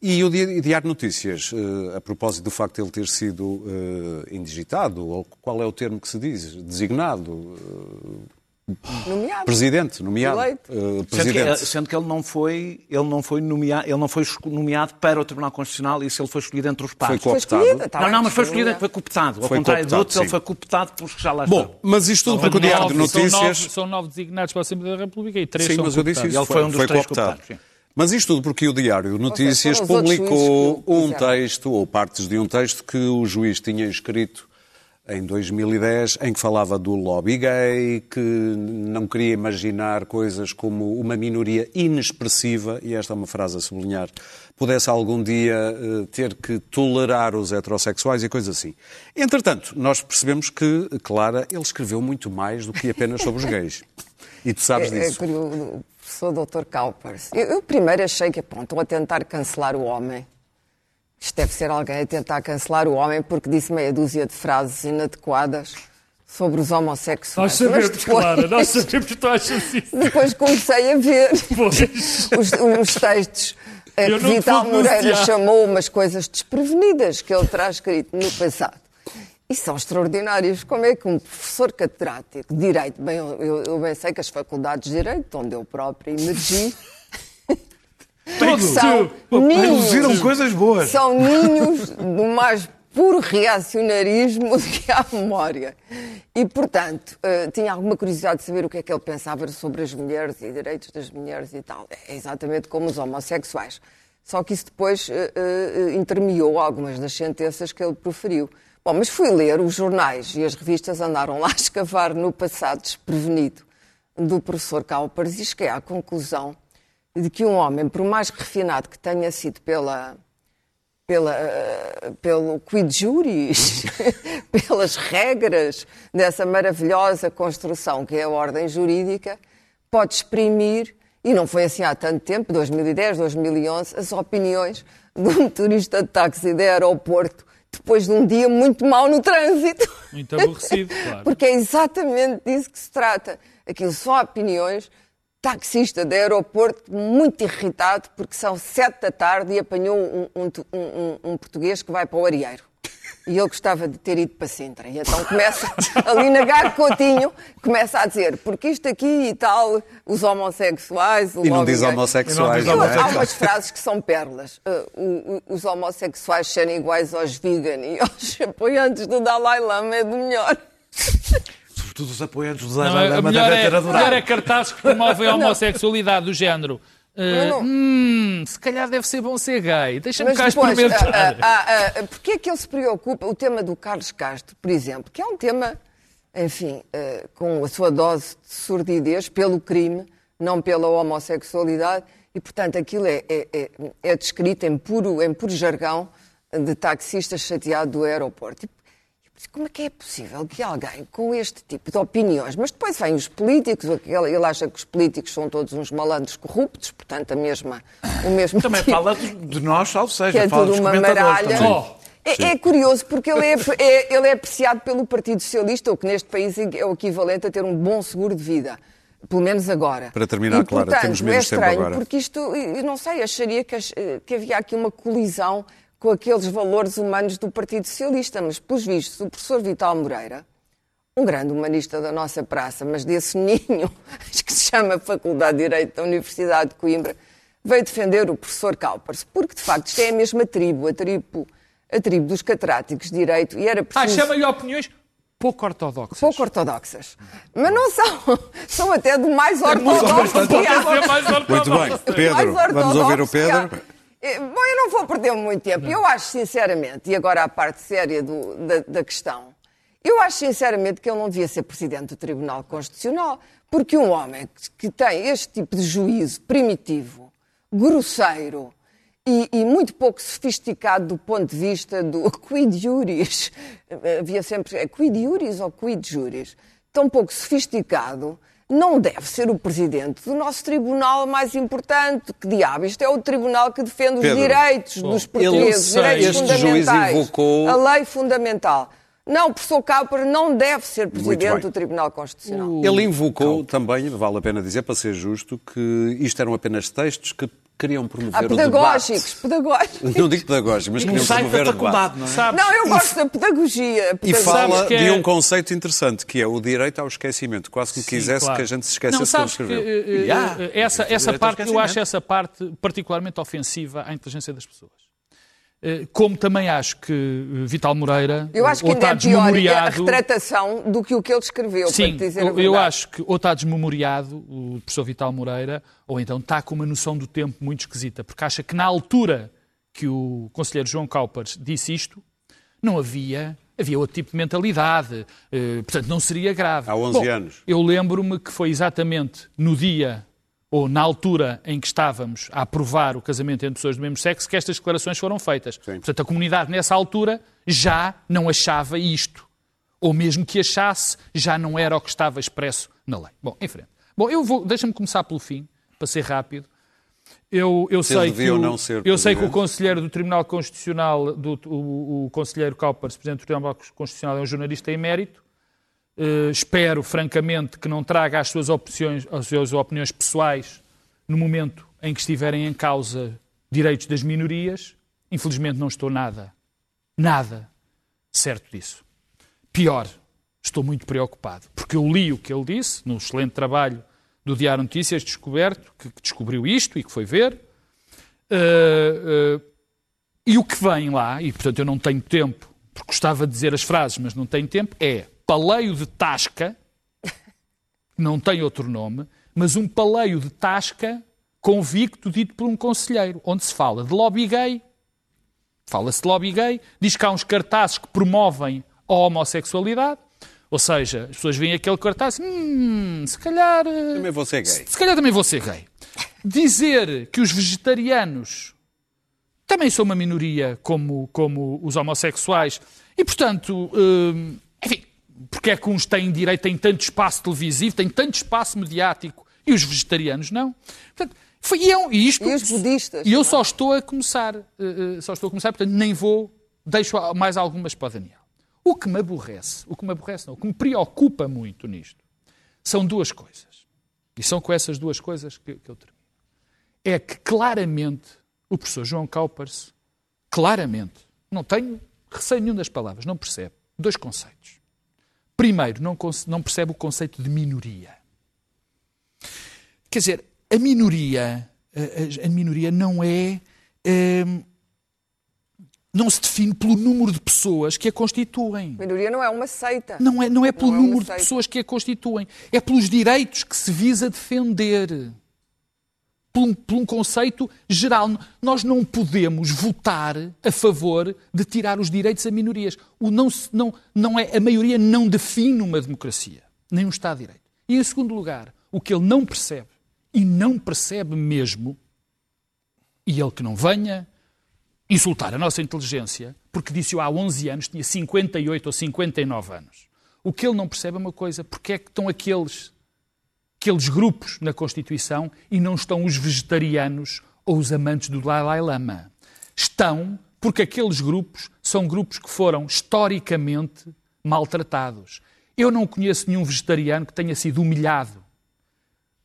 E o Di- Diário Notícias, eh, a propósito do facto de ele ter sido eh, indigitado, ou qual é o termo que se diz? Designado, eh, Nomeado. presidente, nomeado. Eleito. eh, Sendo que, presidente. sendo que ele não foi, ele não foi nomeado, ele não foi nomeado para o Tribunal Constitucional e se ele foi escolhido entre os pares. Foi cooptado. tá não, não, mas foi escolhido, foi cooptado. Ao Foi contrário de outros, ele foi cooptado pelos que já lá estão. Bom, mas isto tudo porque o São Diário de nove- são Notícias... nove- São nove designados para a Assembleia da República e três Sim, são mas eu disse isso. Ele foi um dos foi três cooptado. cooptados, sim. Mas isto tudo porque o Diário de Notícias publicou um texto, ou partes de um texto, que o juiz tinha escrito em 2010, em que falava do lobby gay, que não queria imaginar coisas como uma minoria inexpressiva, e esta é uma frase a sublinhar, pudesse algum dia eh, ter que tolerar os heterossexuais e coisas assim. Entretanto, nós percebemos que, Clara, ele escreveu muito mais do que apenas sobre os gays. E tu sabes É, é disso. curioso, o professor Dr. Kaupers. Eu, eu primeiro achei que pronto, estão a tentar cancelar o homem. Isto deve ser alguém a tentar cancelar o homem porque disse meia dúzia de frases inadequadas sobre os homossexuais. Nós sabemos, depois- Clara, nós sabemos que tu achas isso. Depois comecei a ver os, os textos Eu que Vital Moreira chamou umas coisas desprevenidas que ele terá escrito no passado. E são extraordinários. Como é que um professor catedrático de Direito, bem, eu, eu bem sei que as faculdades de Direito, onde eu próprio emergi, Tudo. são Produziram ninhos, coisas boas. são ninhos do mais puro reacionarismo do que há memória. E, portanto, eh, tinha alguma curiosidade de saber o que é que ele pensava sobre as mulheres e direitos das mulheres e tal. É exatamente como os homossexuais. Só que isso depois eh, eh, intermeou algumas das sentenças que ele proferiu. Bom, mas fui ler os jornais e as revistas andaram lá a escavar no passado desprevenido do professor Kaupers e cheguei à conclusão de que um homem, por mais refinado que tenha sido pela, pela, eh, pelo quid juris, pelas regras dessa maravilhosa construção que é a ordem jurídica, pode exprimir, e não foi assim há tanto tempo, 2010, 2011, as opiniões do motorista de táxi de aeroporto depois de um dia muito mau no trânsito. Muito aborrecido, claro. Porque é exatamente disso que se trata. Aquilo são opiniões. Taxista de aeroporto muito irritado porque são sete da tarde e apanhou um, um, um, um português que vai para o Arieiro. E ele gostava de ter ido para Sintra. E então começa, ali na Gago Coutinho, começa a dizer, porque isto aqui e tal, os homossexuais... O E não diz homossexuais, Eu- não é? Há umas frases que são pérolas. Uh, o- o- os homossexuais serem iguais aos vegan e aos apoiantes do Dalai Lama é do melhor. Sobretudo os apoiantes do Não, Dalai a Lama melhor devem é, ter a melhor adorado. é cartazes que promovem a homossexualidade do género. eh, Não, hum, se calhar deve ser bom ser gay. Deixa-me Mas cá depois, experimentar. ah, ah, ah, porquê é que ele se preocupa? O tema do Carlos Castro, por exemplo, que é um tema, enfim, ah, com a sua dose de sordidez pelo crime, não pela homossexualidade, e, portanto, aquilo é, é, é, é descrito em puro, em puro jargão de taxista chateado do aeroporto. Como é que é possível que alguém com este tipo de opiniões, mas depois vêm os políticos, ele ele acha que os políticos são todos uns malandros corruptos, portanto, a mesma, o mesmo Também tipo fala de nós, salvo seja. que é fala tudo dos uma maralha. É, é curioso porque ele é, é- ele é apreciado pelo Partido Socialista, o que neste país é o equivalente a ter um bom seguro de vida. Pelo menos agora. Para terminar, e, portanto, temos menos é tempo estranho, agora. porque isto, eu não sei, acharia que, que havia aqui uma colisão com aqueles valores humanos do Partido Socialista, mas, pelos vistos, o professor Vital Moreira, um grande humanista da nossa praça, mas desse ninho, acho que se chama Faculdade de Direito da Universidade de Coimbra, veio defender o professor Calpers, porque de facto isto é a mesma tribo, a tribo, a tribo dos catráticos de Direito, e era Ah, preciso chama-lhe opiniões pouco ortodoxas. pouco ortodoxas. Mas não são, são até do mais muito ortodoxo que Pode há. ser mais Muito bem. Pedro, vamos ouvir o. Pedro. Eh, Bom, eu não vou perder muito tempo. Eu acho sinceramente, e agora a parte séria do- da, da questão, eu acho sinceramente que ele não devia ser presidente do Tribunal Constitucional, porque um homem que- que tem este tipo de juízo primitivo, grosseiro e, e muito pouco sofisticado do ponto de vista do quid juris, eh, havia sempre é quid juris ou quid juris, tão pouco sofisticado, não deve ser o presidente do nosso tribunal mais importante. Que diabo? Isto é o tribunal que defende os Pedro, direitos dos portugueses, direitos este juiz fundamentais, invocou- a lei fundamental. Não, o professor Cowper não deve ser presidente do Tribunal Constitucional. Ele invocou também, vale a pena dizer, para ser justo, que isto eram apenas textos que queriam promover o pedagógicos, debate. pedagógicos. Não digo pedagógicos, mas queriam promover o debate. não é? Sabes? Não, eu gosto da pedagogia. E fala que de é- um conceito interessante, que é o direito ao esquecimento. Quase que quisesse Claro. que a gente se esquecesse Não, sabes que escreveu. eh, eh, eh, essa, essa ao parte, eu acho essa parte particularmente ofensiva à inteligência das pessoas. Eh, Como também acho que eh, Vital Moreira Eu acho que ou ainda está é pior a desmemoriado... retratação do que o que ele escreveu, para Sim, te dizer a eu, eu acho que ou está desmemoriado o professor Vital Moreira, ou então está com uma noção do tempo muito esquisita, porque acha que na altura que o conselheiro João Caupers disse isto, não havia, havia outro tipo de mentalidade, eh, portanto não seria grave. Há 11 Bom, anos. Eu lembro-me que foi exatamente no dia ou na altura em que estávamos a aprovar o casamento entre pessoas do mesmo sexo que estas declarações foram feitas. Portanto, a comunidade nessa altura já não achava isto ou mesmo que achasse, já não era o que estava expresso na lei. Bom, em frente. Bom, eu vou, deixa-me começar pelo fim, para ser rápido. Eu, eu sei que o, não ser eu sei que o conselheiro do Tribunal Constitucional, do, o, o conselheiro Kaupers, presidente do Tribunal Constitucional, é um jornalista emérito. Eh, espero, francamente, que não traga as suas, opções, as suas opiniões pessoais no momento em que estiverem em causa direitos das minorias. Infelizmente, não estou nada, nada certo disso. Pior, estou muito preocupado, porque eu li o que ele disse no excelente trabalho do Diário Notícias Descoberto, que, que descobriu isto e que foi ver. Eh, eh, e o que vem lá, e portanto eu não tenho tempo, porque gostava de dizer as frases, mas não tenho tempo, é paleio de tasca, não tem outro nome, mas um paleio de tasca convicto dito por um conselheiro, onde se fala de lobby gay, fala-se de lobby gay, diz que há uns cartazes que promovem a homossexualidade, ou seja, as pessoas veem aquele cartaz, hum, se calhar... eh, Também vou ser gay. se calhar também vou ser gay. Dizer que os vegetarianos também são uma minoria como, como os homossexuais e, portanto, hum, enfim, porque é que uns têm direito, têm tanto espaço televisivo, têm tanto espaço mediático e os vegetarianos não. Portanto, foi, e, eu, e, isto, E os budistas, E eu é? só estou a começar, eh, só estou a começar, portanto nem vou, deixo mais algumas para o Daniel. O que me aborrece, o que me aborrece não, o que me preocupa muito nisto, são duas coisas. E são com essas duas coisas que, que eu termino. É que claramente o professor João Caupers, claramente, não tenho receio nenhum das palavras, não percebe dois conceitos. Primeiro, não, não percebe o conceito de minoria. Quer dizer, a minoria, a, a- a minoria não é. hum, não se define pelo número de pessoas que a constituem. Minoria não é uma seita. Não é, não é pelo Não é número de seita. pessoas que a constituem. É pelos direitos que se visa defender. Por um, por um conceito geral. Nós não podemos votar a favor de tirar os direitos a minorias. O não, não, não é, a maioria não define uma democracia, nem um Estado de Direito. E, em segundo lugar, o que ele não percebe, e não percebe mesmo, e ele que não venha insultar a nossa inteligência, porque disse-o há 11 anos, tinha 58 ou 59 anos. O que ele não percebe é uma coisa, porque é que estão aqueles, aqueles grupos na Constituição e não estão os vegetarianos ou os amantes do Dalai Lama. Estão porque aqueles grupos são grupos que foram historicamente maltratados. Eu não conheço nenhum vegetariano que tenha sido humilhado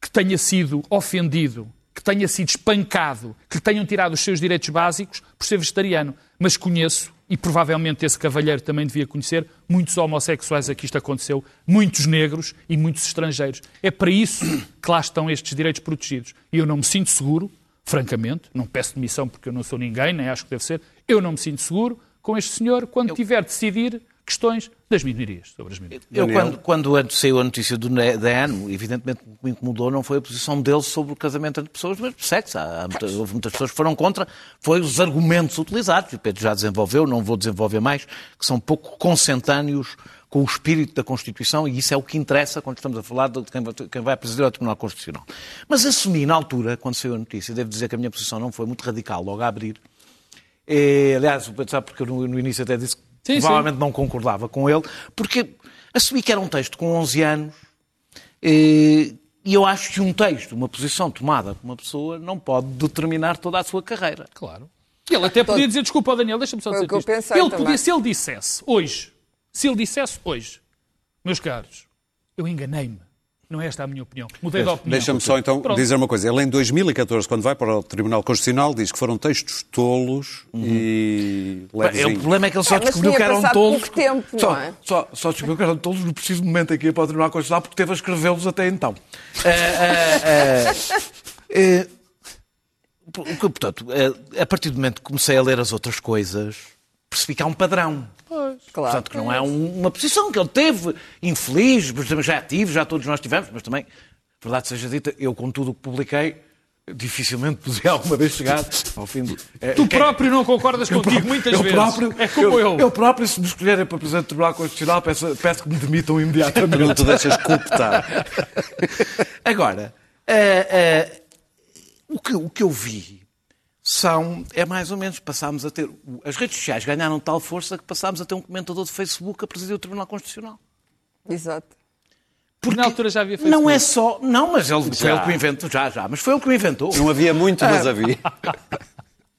que tenha sido ofendido, que tenha sido espancado, que lhe tenham tirado os seus direitos básicos por ser vegetariano. Mas conheço, e provavelmente esse cavalheiro também devia conhecer, muitos homossexuais a que isto aconteceu, muitos negros e muitos estrangeiros. É para isso que lá estão estes direitos protegidos. E eu não me sinto seguro, francamente, não peço demissão porque eu não sou ninguém, nem acho que deve ser, eu não me sinto seguro com este senhor quando tiver de decidir questões das minorias, sobre as minorias. Eu, quando, quando saiu a notícia do da ANO, evidentemente o que me incomodou não foi a posição dele sobre o casamento entre pessoas, mas sexo. Há, há muita- houve muitas pessoas que foram contra, foi os argumentos utilizados, e o Pedro já desenvolveu, não vou desenvolver mais, que são pouco consentâneos com o espírito da Constituição, e isso é o que interessa quando estamos a falar de quem vai, quem vai presidir ao Tribunal Constitucional. Mas assumi na altura, quando saiu a notícia, devo dizer que a minha posição não foi muito radical logo a abrir, e, aliás, o Pedro sabe porque eu no, no início até disse que Sim, provavelmente não concordava com ele, porque assumi que era um texto com 11 anos eh, e eu acho que um texto, uma posição tomada por uma pessoa, não pode determinar toda a sua carreira. Claro. Ele até podia dizer, desculpa, Daniel, deixa-me só dizer isto. Ele também. podia, se ele dissesse hoje, se ele dissesse hoje, meus caros, eu enganei-me. Não é esta a minha opinião. Mudei de opinião. Deixa-me só então Pronto. dizer uma coisa. Ele em 2014, quando vai para o Tribunal Constitucional, diz que foram textos tolos e É, o problema é que ele só É, descobriu que eram tolos. pouco tempo, não só, é? só, só descobriu que eram tolos no preciso momento em que ia para o Tribunal Constitucional, porque teve a escrevê-los até então. Eh, o que, portanto, eh, a partir do momento que comecei a ler as outras coisas, percebi que há um padrão. Claro. Portanto, que não é um- uma posição que ele teve infeliz, já tive, já todos nós tivemos, mas também, verdade seja dita, eu com tudo o que publiquei, dificilmente podia alguma vez chegar ao fim do... é, Tu quem- próprio não concordas eu contigo próprio- muitas eu vezes. Próprio, é como eu. Eu próprio, se me escolherem para Presidente do Tribunal Constitucional, peço, peço que me demitam imediatamente. Não te deixas cooptar. Agora, eh, eh, o, que, o que eu vi são, é mais ou menos, passámos a ter, as redes sociais ganharam tal força que passámos a ter um comentador de Facebook a presidir o Tribunal Constitucional. Exato. Porque na altura já havia Não Facebook. é só, não, mas ele, foi ele que o inventou, já, já, mas foi ele que o inventou. Não havia muito, mas havia.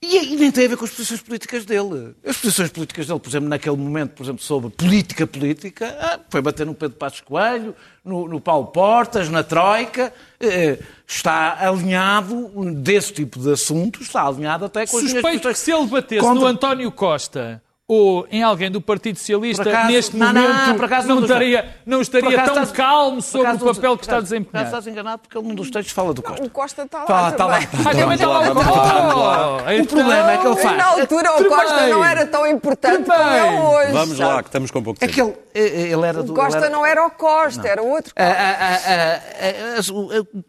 E, nem tem a ver com as posições políticas dele. As posições políticas dele, por exemplo, naquele momento, por exemplo, sobre política política, ah, foi bater no Pedro Passos Coelho, no, no Paulo Portas, na Troika, eh, está alinhado desse tipo de assuntos, está alinhado até com as minhas Suspeito que posições se ele batesse contra- no António Costa ou em alguém do Partido Socialista, acaso- neste não, não, momento não, não estaria, não estaria acaso tão estás- calmo sobre acaso o papel não- que está a desempenhar. Estás enganado porque ele num dos textos fala do Costa. O Costa está lá Tá, tá lá, tá. Está lá o Vamos lá, vamos lá. Costa. O problema é que ele E faz. na altura o Costa não era tão importante como é hoje. Vamos lá, que estamos com pouco É tempo. que ele, era do. O Costa ele era- não era o Costa, era outro Costa.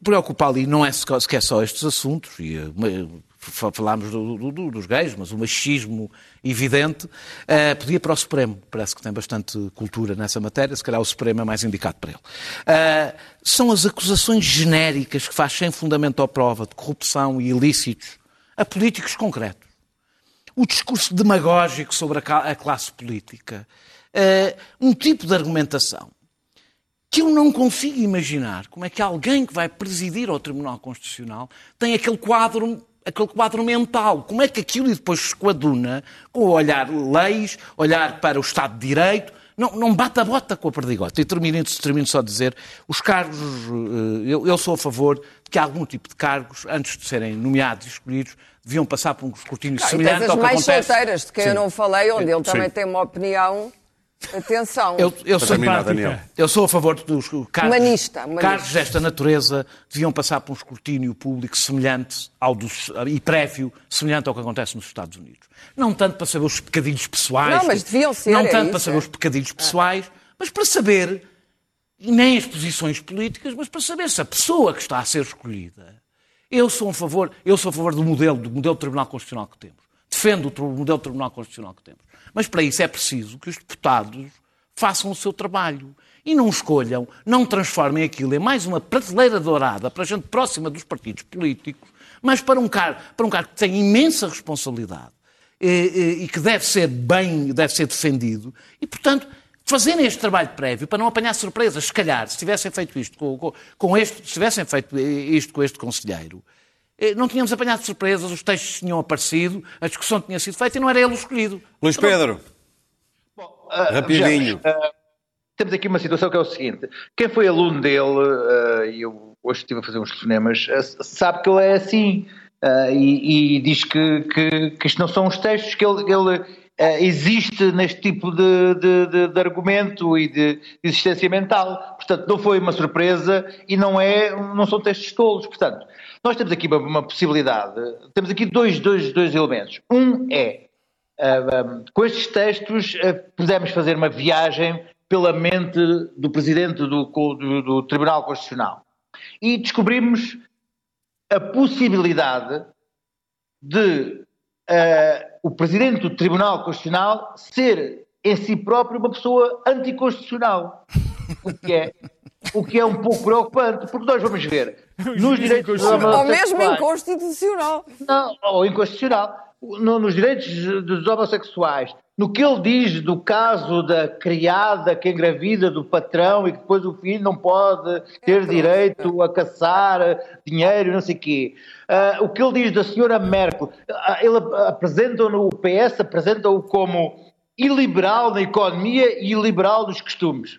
preocupa ali não é sequer só estes assuntos, e eh, falámos do- do- do- dos gays, mas o machismo evidente ah, podia ir para o Supremo. Parece que tem bastante cultura nessa matéria, se calhar o Supremo é mais indicado para ele. Ah, são as acusações genéricas que faz sem fundamento à prova de corrupção e ilícitos a políticos concretos o discurso demagógico sobre a a classe política, eh, um tipo de argumentação que eu não consigo imaginar como é que alguém que vai presidir ao Tribunal Constitucional tem aquele quadro, aquele quadro mental. Como é que aquilo depois se coaduna com o olhar leis, olhar para o Estado de Direito, não, não bate a bota com a perdigota. E termino, termino só a dizer, os cargos, eh, eu, eu sou a favor de que algum tipo de cargos, antes de serem nomeados e escolhidos, deviam passar por um escrutínio Não, semelhante e ao que mais acontece... solteiras, de quem Sim. eu não falei, onde ele também Sim. tem uma opinião. Atenção. Eu, eu, sou, terminar, Daniel. eu sou a favor dos cargos, Humanista, humanista. cargos desta natureza deviam passar por um escrutínio público semelhante ao dos, e prévio, semelhante ao que acontece nos Estados Unidos. Não tanto para saber os pecadilhos pessoais. Não, mas deviam ser, Não é tanto isso, para saber é. os pecadilhos pessoais, mas para saber, e nem as posições políticas, mas para saber se a pessoa que está a ser escolhida. Eu sou a favor, eu sou a favor do modelo, do modelo de Tribunal Constitucional que temos. Defendo o modelo de Tribunal Constitucional que temos. Mas para isso é preciso que os deputados façam o seu trabalho e não escolham, não transformem aquilo em mais uma prateleira dourada para gente próxima dos partidos políticos, mas para um cargo, para um cargo que tem imensa responsabilidade e, e- e que deve ser bem, deve ser defendido e, portanto, fazerem este trabalho prévio para não apanhar surpresas. Se calhar, se tivessem feito isto com, com- com este, se tivessem feito isto com este conselheiro, eh, não tínhamos apanhado surpresas, os textos tinham aparecido, a discussão tinha sido feita e não era ele o escolhido. Luís Pedro, Ah, rapidinho. vejamos, ah, temos aqui uma situação que é o seguinte: quem foi aluno dele, ah, e eu hoje estive a fazer uns telefonemas, sabe que ele é assim. e, e diz que, que, que isto não são os textos, que ele, ele, existe neste tipo de, de, de- de argumento e de, existência mental. Portanto, não foi uma surpresa e não, é, não são textos tolos. Portanto, nós temos aqui uma, uma possibilidade, temos aqui dois, dois, dois elementos. Um é Uh, um, com estes textos uh, pudemos fazer uma viagem pela mente do Presidente do, do- do Tribunal Constitucional e descobrimos a possibilidade de uh, o Presidente do Tribunal Constitucional ser em si próprio uma pessoa anticonstitucional, o que é, o que é um pouco preocupante, porque nós vamos ver nos direitos Ou mesmo inconstitucional. não, ou inconstitucional. No- nos direitos dos homossexuais, no que ele diz do caso da criada que engravida do patrão e que depois o filho não pode ter direito a caçar dinheiro, não sei o quê. Ah, o que ele diz da senhora Merkel, ah, ele apresenta-o, o PS apresenta-o como iliberal na economia e iliberal nos costumes.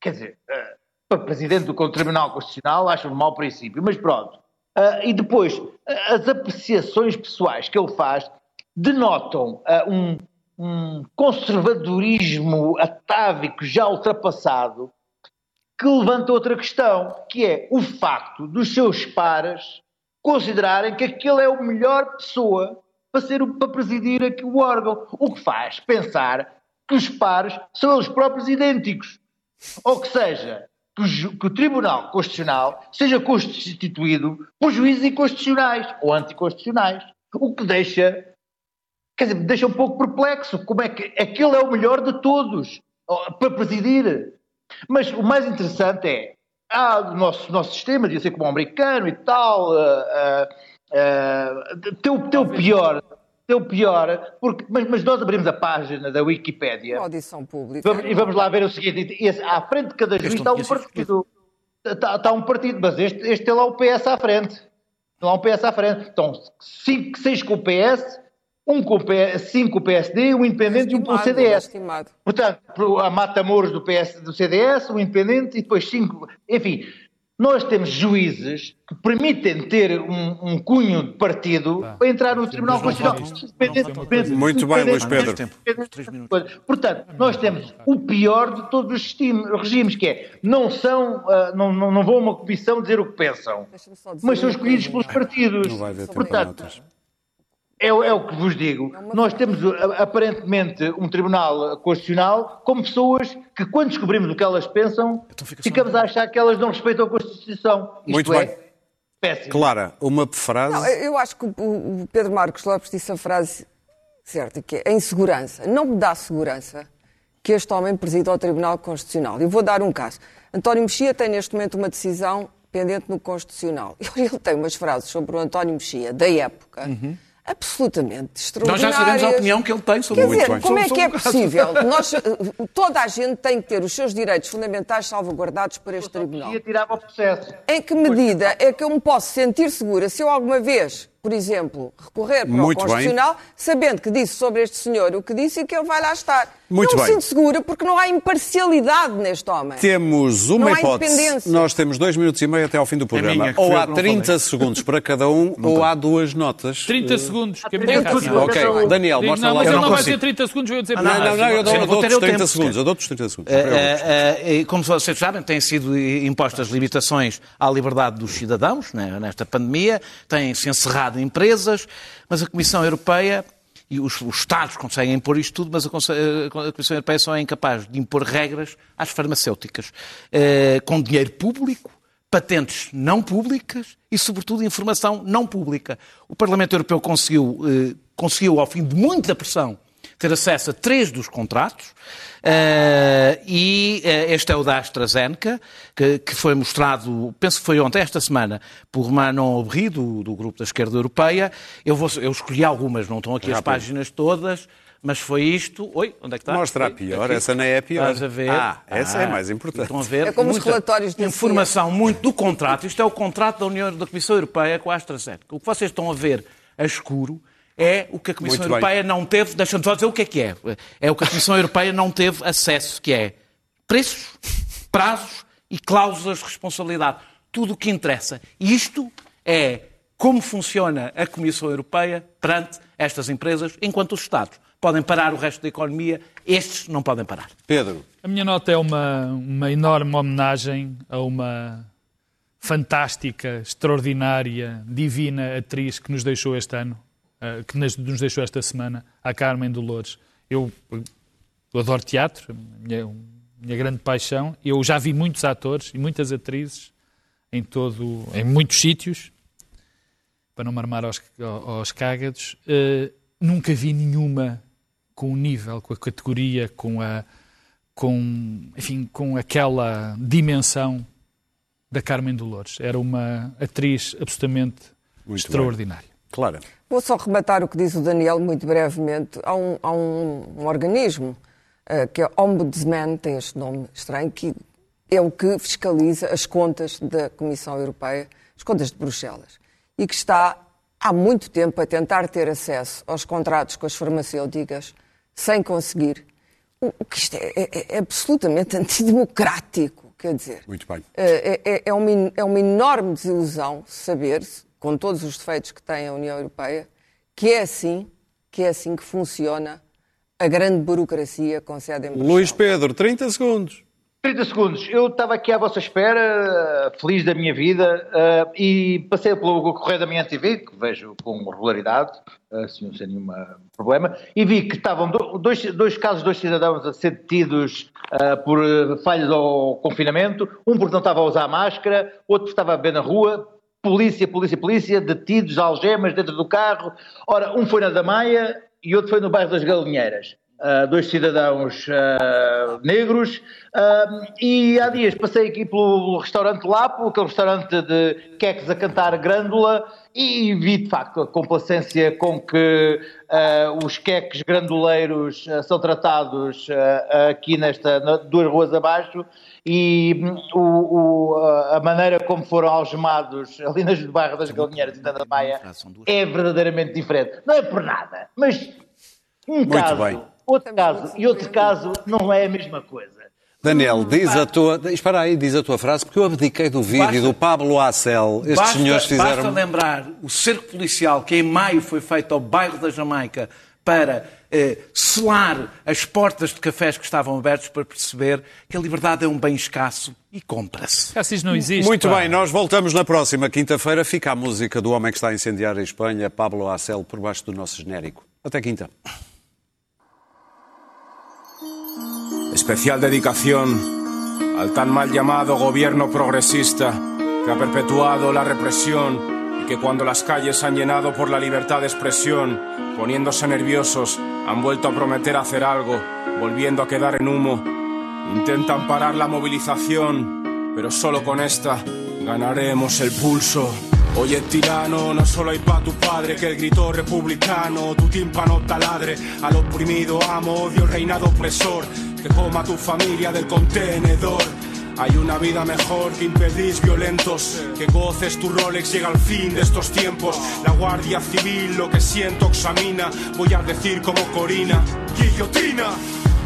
Quer dizer, eh, para presidente do Tribunal Constitucional acho um mau princípio, mas pronto. Ah, e depois, ah, as apreciações pessoais que ele faz denotam ah, um, um conservadorismo atávico já ultrapassado que levanta outra questão, que é o facto dos seus pares considerarem que aquele é o melhor pessoa para, ser, para presidir aqui o órgão. O que faz pensar que os pares são eles próprios idênticos. Ou que seja, que o, que o Tribunal Constitucional seja constituído por juízes inconstitucionais ou anticonstitucionais. O que deixa, quer dizer, deixa um pouco perplexo. Como é que aquele é o melhor de todos para presidir? Mas o mais interessante é, ah, o nosso, nosso sistema devia ser como o americano e tal, ah, ah, ah, tem, o- tem o pior, tem o pior, porque, mas, mas nós abrimos a página da Wikipédia audição pública. Vamos- e vamos lá ver o seguinte: esse- à frente de cada juiz está um partido. Está, está um partido, mas este, este tem lá o PS à frente. Tem lá um PS à frente. Estão 5, 6 com o PS, um com o PS, 5 com o PSD, um independente e um com o Estimado, CDS. estimado. Portanto, a Mata Mouros do PS, do CDS, um independente e depois cinco. Enfim, nós temos juízes que permitem ter um, um cunho de partido para entrar no Tribunal Constitucional. Muito bem, Luís Pedro. Portanto, nós temos o pior de todos os regimes, que é não são, ah, não, não, não vão a uma comissão dizer o que pensam, mas são escolhidos pelos partidos. Não vai haver tempo para Portanto. É, o- é o que vos digo. É Nós temos a- aparentemente um tribunal constitucional com pessoas que, quando descobrimos o que elas pensam, Então fica ficamos a achar que elas não respeitam a Constituição. Isto Muito é bem. péssimo. Clara, uma Não, frase. eu acho que o Pedro Marcos Lopes disse a frase certa, que é a insegurança. Não me dá segurança que este homem presida ao Tribunal Constitucional. Eu vou dar um caso. António Mexia tem neste momento uma decisão pendente no Constitucional. Ele tem umas frases sobre o António Mexia, da época, absolutamente Nós extraordinárias. já sabemos a opinião que ele tem sobre Quer muito dizer, como é que é o possível? Nós, toda a gente tem que ter os seus direitos fundamentais salvaguardados por este tribunal. E o. Em que medida é que eu me posso sentir segura se eu alguma vez, por exemplo, recorrer para Muito o bem. Constitucional, sabendo que disse sobre este senhor o que disse e que ele vai lá estar? Muito não bem. me sinto segura porque não há imparcialidade neste homem. Temos uma Não hipótese. Nós temos dois minutos e meio até ao fim do programa. minha, ou há que não 30 segundos para cada um, ou há duas notas. 30 segundos, que a minha 30 rápida. segundos. Ok, Daniel, Digo, mostra não, lá. mas Eu ele não não vai dizer 30 segundos, eu vou dizer não, não, Não, não, eu dou, Eu eu vou dou ter outros o tempo 30 que segundos. Eu dou outros 30 segundos. Eh, eh, eh, como vocês sabem, têm sido impostas limitações à liberdade dos cidadãos né, nesta pandemia, têm-se encerrado empresas, mas a Comissão Europeia e os, os Estados conseguem impor isto tudo, mas a, a Comissão Europeia só é incapaz de impor regras às farmacêuticas, eh, com dinheiro público, patentes não públicas e, sobretudo, informação não pública. O Parlamento Europeu conseguiu, eh, conseguiu ao fim de muita pressão, ter acesso a três dos contratos eh, e eh, este é o da AstraZeneca, que, que foi mostrado, penso que foi ontem, esta semana, por Manon Aubry, do, do Grupo da Esquerda Europeia. Eu, vou, eu escolhi algumas, não estão aqui as Rápido. páginas todas, mas foi isto. Oi, onde é que está? Mostra a pior, aqui. essa não é a pior. Estás a ver? Ah, essa é a mais importante. Estão a ver? É como os relatórios CIA. Informação muito do contrato. Isto é o contrato da União da Comissão Europeia com a AstraZeneca. O que vocês estão a ver a escuro é o que a Comissão Muito bem. Europeia não teve. Deixa-me só dizer o que é que é. É o que a Comissão Europeia não teve acesso, que é preços, prazos e cláusulas de responsabilidade. Tudo o que interessa. E isto é como funciona a Comissão Europeia perante estas empresas, enquanto os Estados podem parar o resto da economia, estes não podem parar. Pedro, A minha nota é uma, uma enorme homenagem a uma fantástica, extraordinária, divina atriz que nos deixou este ano, eh, que nos deixou esta semana, a Carmen Dolores. Eu, eu adoro teatro, minha, minha grande paixão. Eu já vi muitos atores e muitas atrizes em todo, em muitos sítios, para não marmar aos, aos cágados. Eh, nunca vi nenhuma com o nível, com a categoria, com a com, enfim, com aquela dimensão da Carmen Dolores. Era uma atriz absolutamente Muito extraordinária. Clara. Vou só rematar o que diz o Daniel muito brevemente. Há um, há um- um organismo eh, que é Ombudsman, tem este nome estranho, que é o que fiscaliza as contas da Comissão Europeia, as contas de Bruxelas, e que está há muito tempo a tentar ter acesso aos contratos com as farmacêuticas sem conseguir. O, que isto é, é- é absolutamente antidemocrático, quer dizer. Muito bem. É, é- é uma, é uma enorme desilusão saber, com todos os defeitos que tem a União Europeia, que é assim que é assim que funciona a grande burocracia com sede em Bruxelas. Luís Pedro, 30 segundos. 30 segundos. Eu estava aqui à vossa espera, eh, feliz da minha vida, eh, e passei pelo Correio da Manhã TV, que vejo com regularidade, eh, assim, sem nenhum problema, e vi que estavam do- dois, dois casos, dois cidadãos a ser detidos eh, por eh, falhas ao confinamento, um porque não estava a usar máscara, outro porque estava a beber na rua, polícia, polícia, polícia, detidos, algemas dentro do carro. Ora, um foi na Damaia e outro foi no bairro das Galinheiras. Uh, dois cidadãos uh, negros uh, e há dias passei aqui pelo restaurante Lapo, aquele restaurante de queques a cantar grândula e vi de facto a complacência com que uh, os queques granduleiros uh, são tratados uh, aqui nesta na, duas ruas abaixo e hum, o, o, a maneira como foram algemados ali nas bairro das Galinheiras e da Baia é verdadeiramente diferente. Não é por nada, mas um Muito caso, bem. outro caso e outro caso não é a mesma coisa. Daniel, diz a tua. Espera aí, diz a tua frase, porque eu abdiquei do vídeo Basta- do Pablo Acel. Estes Basta, senhores basta fizeram. lembrar o cerco policial que em maio foi feito ao bairro da Jamaica para eh, selar as portas de cafés que estavam abertos para perceber que a liberdade é um bem escasso e compra-se. Cassis não existe. Muito pá. bem, nós voltamos na próxima quinta-feira. Fica a música do homem que está a incendiar a Espanha, Pablo Acel, por baixo do nosso genérico. Até quinta. Especial dedicación al tan mal llamado gobierno progresista que ha perpetuado la represión y que cuando las calles han llenado por la libertad de expresión, poniéndose nerviosos, han vuelto a prometer hacer algo, volviendo a quedar en humo. Intentan parar la movilización, pero solo con esta ganaremos el pulso. Oye, tirano, no solo hay pa' tu padre que el grito republicano, tu tímpano taladre, al oprimido amo, odio el reinado opresor, que coma tu familia del contenedor. Hay una vida mejor que impedís violentos, que goces tu Rolex, llega al fin de estos tiempos. La Guardia Civil lo que siento examina, voy a decir como Corina, guillotina.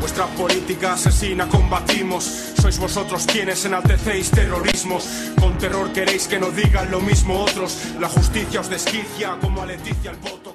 Vuestra política asesina combatimos. Sois vosotros quienes enaltecéis terrorismos. Con terror queréis que no digan lo mismo otros. La justicia os desquicia como a Leticia el voto.